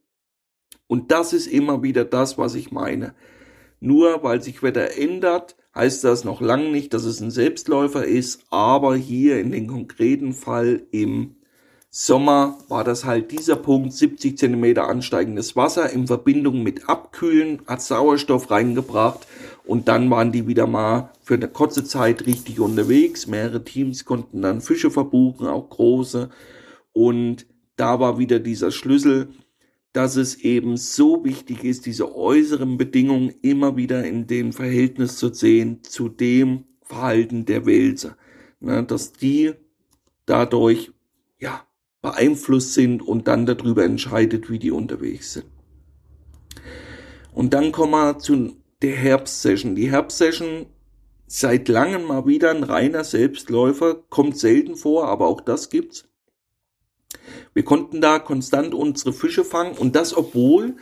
Und das ist immer wieder das, was ich meine. Nur weil sich Wetter ändert, heißt das noch lange nicht, dass es ein Selbstläufer ist, aber hier in dem konkreten Fall im Sommer war das halt dieser Punkt, 70 Zentimeter ansteigendes Wasser in Verbindung mit Abkühlen, hat Sauerstoff reingebracht und dann waren die wieder mal für eine kurze Zeit richtig unterwegs. Mehrere Teams konnten dann Fische verbuchen, auch große. Und da war wieder dieser Schlüssel, dass es eben so wichtig ist, diese äußeren Bedingungen immer wieder in dem Verhältnis zu sehen zu dem Verhalten der Wälse. Ne, dass die dadurch, ja, beeinflusst sind und dann darüber entscheidet, wie die unterwegs sind. Und dann kommen wir zu der Herbstsession. Die Herbstsession seit langem mal wieder ein reiner Selbstläufer, kommt selten vor, aber auch das gibt's. Wir konnten da konstant unsere Fische fangen und das obwohl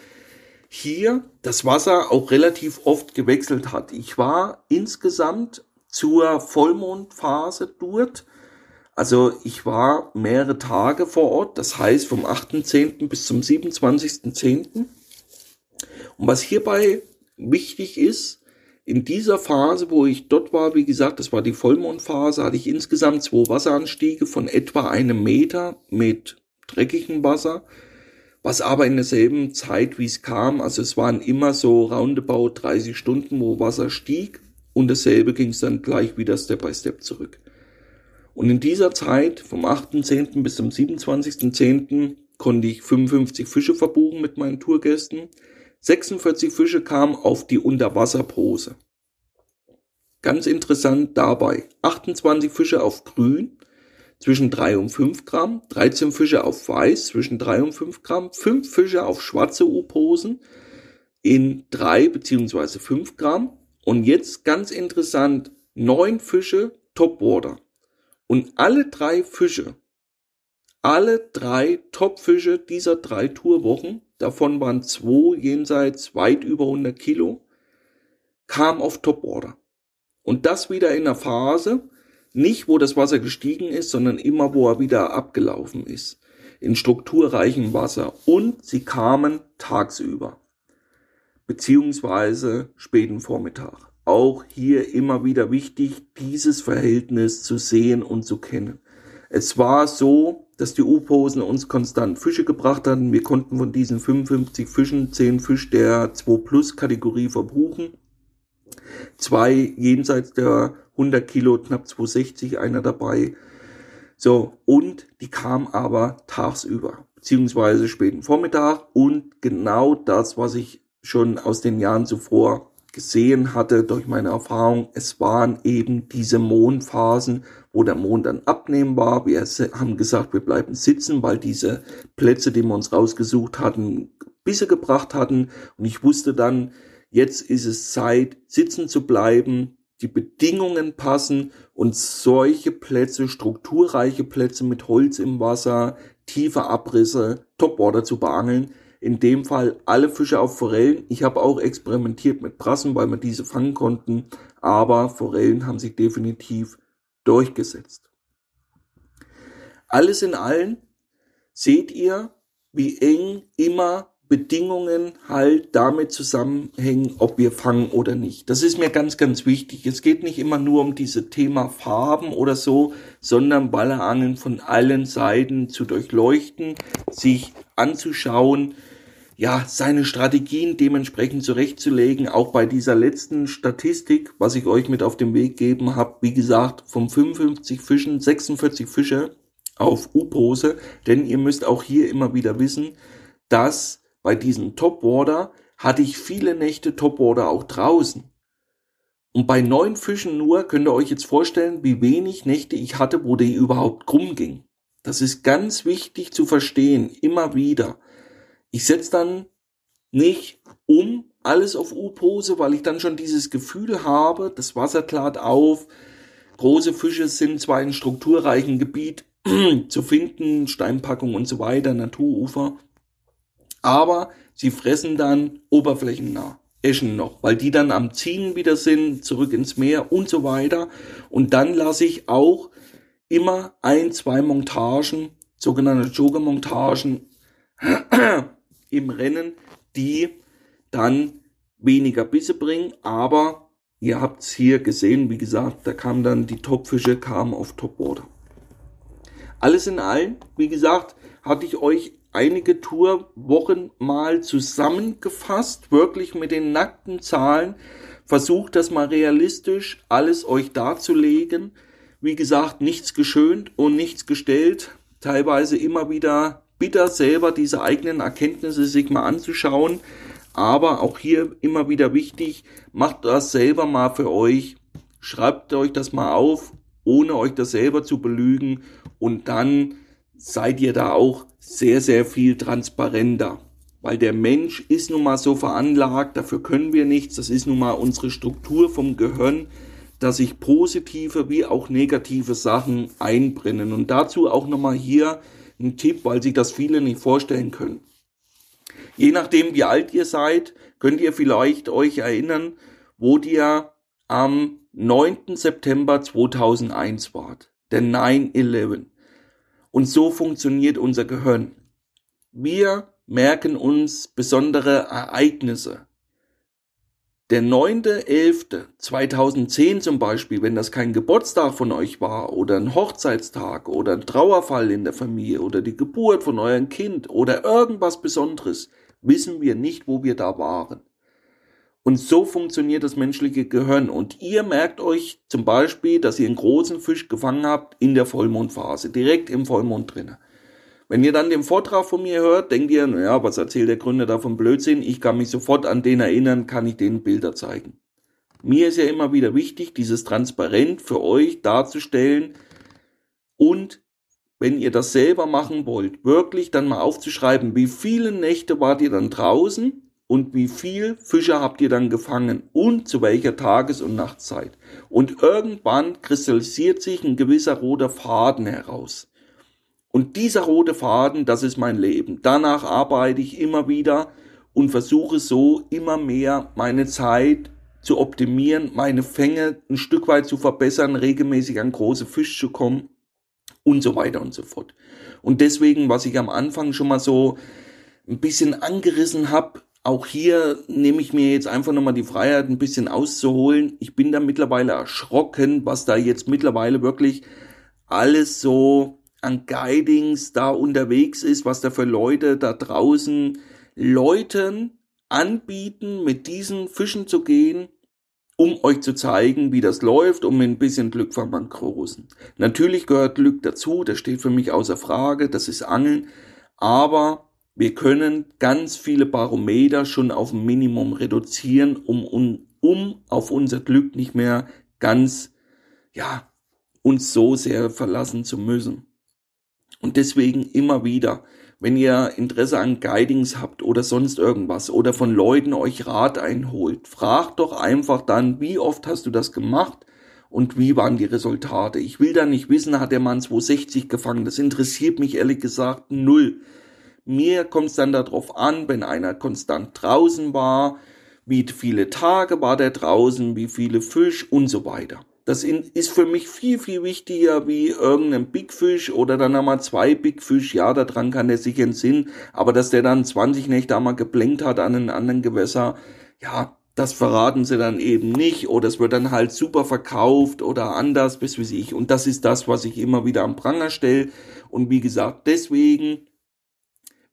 hier das Wasser auch relativ oft gewechselt hat. Ich war insgesamt zur Vollmondphase dort also ich war mehrere Tage vor Ort, das heißt vom 8.10. bis zum 27.10. Und was hierbei wichtig ist, in dieser Phase, wo ich dort war, wie gesagt, das war die Vollmondphase, hatte ich insgesamt zwei Wasseranstiege von etwa einem Meter mit dreckigem Wasser, was aber in derselben Zeit, wie es kam, also es waren immer so roundabout 30 Stunden, wo Wasser stieg und dasselbe ging es dann gleich wieder Step by Step zurück. Und in dieser Zeit, vom 8.10. bis zum 27.10., konnte ich 55 Fische verbuchen mit meinen Tourgästen. 46 Fische kamen auf die Unterwasserpose. Ganz interessant dabei, 28 Fische auf grün zwischen 3 und 5 Gramm, 13 Fische auf weiß zwischen 3 und 5 Gramm, 5 Fische auf schwarze U-Posen in 3 beziehungsweise 5 Gramm Und jetzt ganz interessant, neun Fische Topwater. Und alle drei Fische, alle drei Topfische dieser drei Tourwochen, davon waren zwei jenseits weit über 100 Kilo, kamen auf Topwater. Und das wieder in einer Phase, nicht wo das Wasser gestiegen ist, sondern immer wo er wieder abgelaufen ist. In strukturreichem Wasser. Und sie kamen tagsüber. Beziehungsweise späten Vormittag auch hier immer wieder wichtig, dieses Verhältnis zu sehen und zu kennen. Es war so, dass die U-Posen uns konstant Fische gebracht hatten. Wir konnten von diesen 55 Fischen 10 Fisch der 2 Plus Kategorie verbuchen. Zwei jenseits der 100 Kilo, knapp 260, einer dabei. So, und die kam aber tagsüber, beziehungsweise späten Vormittag und genau das, was ich schon aus den Jahren zuvor gesehen hatte durch meine Erfahrung, es waren eben diese Mondphasen, wo der Mond dann abnehmen war. Wir haben gesagt, wir bleiben sitzen, weil diese Plätze, die wir uns rausgesucht hatten, Bisse gebracht hatten. Und ich wusste dann, jetzt ist es Zeit, sitzen zu bleiben, die Bedingungen passen und solche Plätze, strukturreiche Plätze mit Holz im Wasser, tiefe Abrisse, Topwater zu beangeln, in dem Fall alle Fische auf Forellen. Ich habe auch experimentiert mit Brassen, weil wir diese fangen konnten, aber Forellen haben sich definitiv durchgesetzt. Alles in allem seht ihr, wie eng immer Bedingungen halt damit zusammenhängen, ob wir fangen oder nicht. Das ist mir ganz, ganz wichtig. Es geht nicht immer nur um diese Thema Farben oder so, sondern Ballerangeln von allen Seiten zu durchleuchten, sich anzuschauen, ja, seine Strategien dementsprechend zurechtzulegen. Auch bei dieser letzten Statistik, was ich euch mit auf den Weg gegeben habe, wie gesagt, von 55 Fischen 46 Fische auf U-Pose. Denn ihr müsst auch hier immer wieder wissen, dass bei diesem Topwater hatte ich viele Nächte Topwater auch draußen. Und bei neun Fischen nur könnt ihr euch jetzt vorstellen, wie wenig Nächte ich hatte, wo die überhaupt krumm ging. Das ist ganz wichtig zu verstehen, immer wieder. Ich setze dann nicht um alles auf U-Pose, weil ich dann schon dieses Gefühl habe, das Wasser klart auf, große Fische sind zwar in strukturreichen Gebiet zu finden, Steinpackung und so weiter, Naturufer, aber sie fressen dann oberflächennah. Eschen noch, weil die dann am Ziehen wieder sind, zurück ins Meer und so weiter. Und dann lasse ich auch immer ein, zwei Montagen, sogenannte Jogger-Montagen, im Rennen, die dann weniger Bisse bringen, aber ihr habt es hier gesehen, wie gesagt, da kamen dann die Topfische, kamen auf Topwater. Alles in allem, wie gesagt, hatte ich euch einige Tourwochen mal zusammengefasst, wirklich mit den nackten Zahlen, versucht das mal realistisch alles euch darzulegen. Wie gesagt, nichts geschönt und nichts gestellt, teilweise immer wieder bitter selber diese eigenen Erkenntnisse sich mal anzuschauen. Aber auch hier immer wieder wichtig, macht das selber mal für euch. Schreibt euch das mal auf, ohne euch das selber zu belügen. Und dann seid ihr da auch sehr, sehr viel transparenter. Weil der Mensch ist nun mal so veranlagt, dafür können wir nichts. Das ist nun mal unsere Struktur vom Gehirn, dass sich positive wie auch negative Sachen einbrennen. Und dazu auch nochmal hier ein Tipp, weil sich das viele nicht vorstellen können. Je nachdem, wie alt ihr seid, könnt ihr vielleicht euch erinnern, wo ihr am 9. September 2001 wart, der 9-11. Und so funktioniert unser Gehirn. Wir merken uns besondere Ereignisse. Der 9.11.2010 zum Beispiel, wenn das kein Geburtstag von euch war oder ein Hochzeitstag oder ein Trauerfall in der Familie oder die Geburt von eurem Kind oder irgendwas Besonderes, wissen wir nicht, wo wir da waren. Und so funktioniert das menschliche Gehirn. Und ihr merkt euch zum Beispiel, dass ihr einen großen Fisch gefangen habt in der Vollmondphase, direkt im Vollmond drinnen. Wenn ihr dann den Vortrag von mir hört, denkt ihr, naja, was erzählt der Gründer da von Blödsinn? Ich kann mich sofort an den erinnern, kann ich denen Bilder zeigen. Mir ist ja immer wieder wichtig, dieses transparent für euch darzustellen und wenn ihr das selber machen wollt, wirklich dann mal aufzuschreiben, wie viele Nächte wart ihr dann draußen und wie viel Fische habt ihr dann gefangen und zu welcher Tages- und Nachtzeit. Und irgendwann kristallisiert sich ein gewisser roter Faden heraus. Und dieser rote Faden, das ist mein Leben. Danach arbeite ich immer wieder und versuche so immer mehr meine Zeit zu optimieren, meine Fänge ein Stück weit zu verbessern, regelmäßig an große Fische zu kommen und so weiter und so fort. Und deswegen, was ich am Anfang schon mal so ein bisschen angerissen habe, auch hier nehme ich mir jetzt einfach nochmal die Freiheit, ein bisschen auszuholen. Ich bin da mittlerweile erschrocken, was da jetzt mittlerweile wirklich alles so an Guidings da unterwegs ist, was da für Leute da draußen Leuten anbieten, mit diesen Fischen zu gehen, um euch zu zeigen, wie das läuft, um ein bisschen Glück von Mankrosen. Natürlich gehört Glück dazu, das steht für mich außer Frage, das ist Angeln, aber wir können ganz viele Barometer schon auf ein Minimum reduzieren, um, um, um auf unser Glück nicht mehr ganz, ja, uns so sehr verlassen zu müssen. Und deswegen immer wieder, wenn ihr Interesse an Guidings habt oder sonst irgendwas oder von Leuten euch Rat einholt, fragt doch einfach dann, wie oft hast du das gemacht und wie waren die Resultate. Ich will da nicht wissen, hat der Mann 260 gefangen. Das interessiert mich ehrlich gesagt null. Mir kommt es dann darauf an, wenn einer konstant draußen war, wie viele Tage war der draußen, wie viele Fisch und so weiter. Das ist für mich viel, viel wichtiger wie irgendein Big Fish oder dann einmal zwei Big Fish. Ja, daran kann der sich entsinnen. Aber dass der dann 20 Nächte einmal geblenkt hat an einem anderen Gewässer, ja, das verraten sie dann eben nicht. Oder es wird dann halt super verkauft oder anders, bis wie ich. Und das ist das, was ich immer wieder am Pranger stelle. Und wie gesagt, deswegen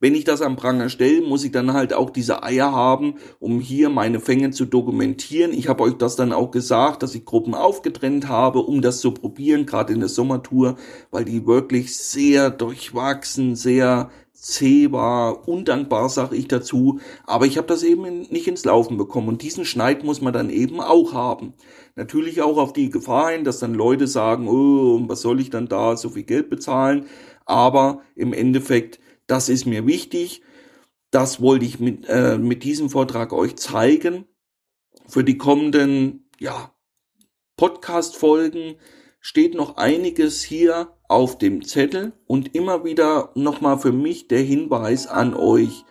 wenn ich das am Pranger stelle, muss ich dann halt auch diese Eier haben, um hier meine Fänge zu dokumentieren. Ich habe euch das dann auch gesagt, dass ich Gruppen aufgetrennt habe, um das zu probieren, gerade in der Sommertour, weil die wirklich sehr durchwachsen, sehr zäh war, undankbar, sage ich dazu. Aber ich habe das eben nicht ins Laufen bekommen. Und diesen Schneid muss man dann eben auch haben. Natürlich auch auf die Gefahr hin, dass dann Leute sagen, oh, was soll ich dann da so viel Geld bezahlen? Aber im Endeffekt das ist mir wichtig. Das wollte ich mit, äh, mit diesem Vortrag euch zeigen. Für die kommenden, ja, Podcast-Folgen steht noch einiges hier auf dem Zettel und immer wieder nochmal für mich der Hinweis an euch.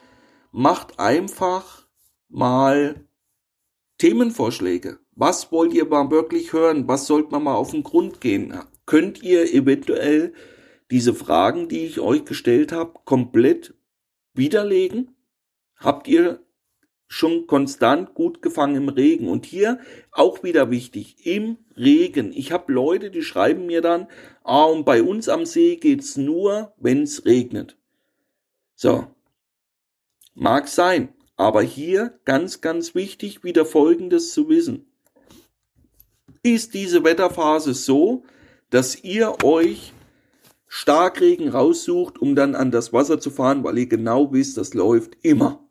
Macht einfach mal Themenvorschläge. Was wollt ihr mal wirklich hören? Was sollte man mal auf den Grund gehen? Könnt ihr eventuell diese Fragen, die ich euch gestellt habe, komplett widerlegen? Habt ihr schon konstant gut gefangen im Regen? Und hier auch wieder wichtig, im Regen. Ich habe Leute, die schreiben mir dann, ah, und bei uns am See geht's nur, wenn's regnet. So. Mag sein. Aber hier ganz, ganz wichtig, wieder Folgendes zu wissen. Ist diese Wetterphase so, dass ihr euch Starkregen raussucht, um dann an das Wasser zu fahren, weil ihr genau wisst, das läuft immer.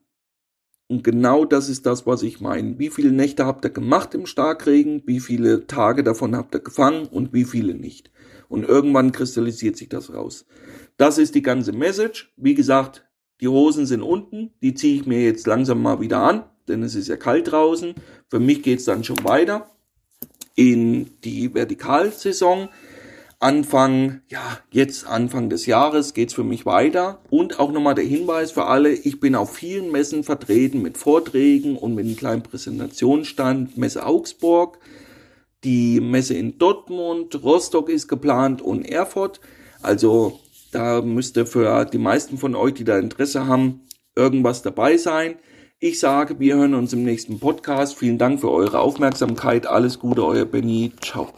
Und genau das ist das, was ich meine. Wie viele Nächte habt ihr gemacht im Starkregen? Wie viele Tage davon habt ihr gefangen und wie viele nicht? Und irgendwann kristallisiert sich das raus. Das ist die ganze Message. Wie gesagt, die Hosen sind unten. Die ziehe ich mir jetzt langsam mal wieder an, denn es ist ja kalt draußen. Für mich geht's dann schon weiter in die Vertikalsaison. Anfang, ja, jetzt Anfang des Jahres geht's für mich weiter. Und auch nochmal der Hinweis für alle, ich bin auf vielen Messen vertreten mit Vorträgen und mit einem kleinen Präsentationsstand. Messe Augsburg, die Messe in Dortmund, Rostock ist geplant und Erfurt. Also da müsste für die meisten von euch, die da Interesse haben, irgendwas dabei sein. Ich sage, wir hören uns im nächsten Podcast. Vielen Dank für eure Aufmerksamkeit. Alles Gute, euer Benny. Ciao.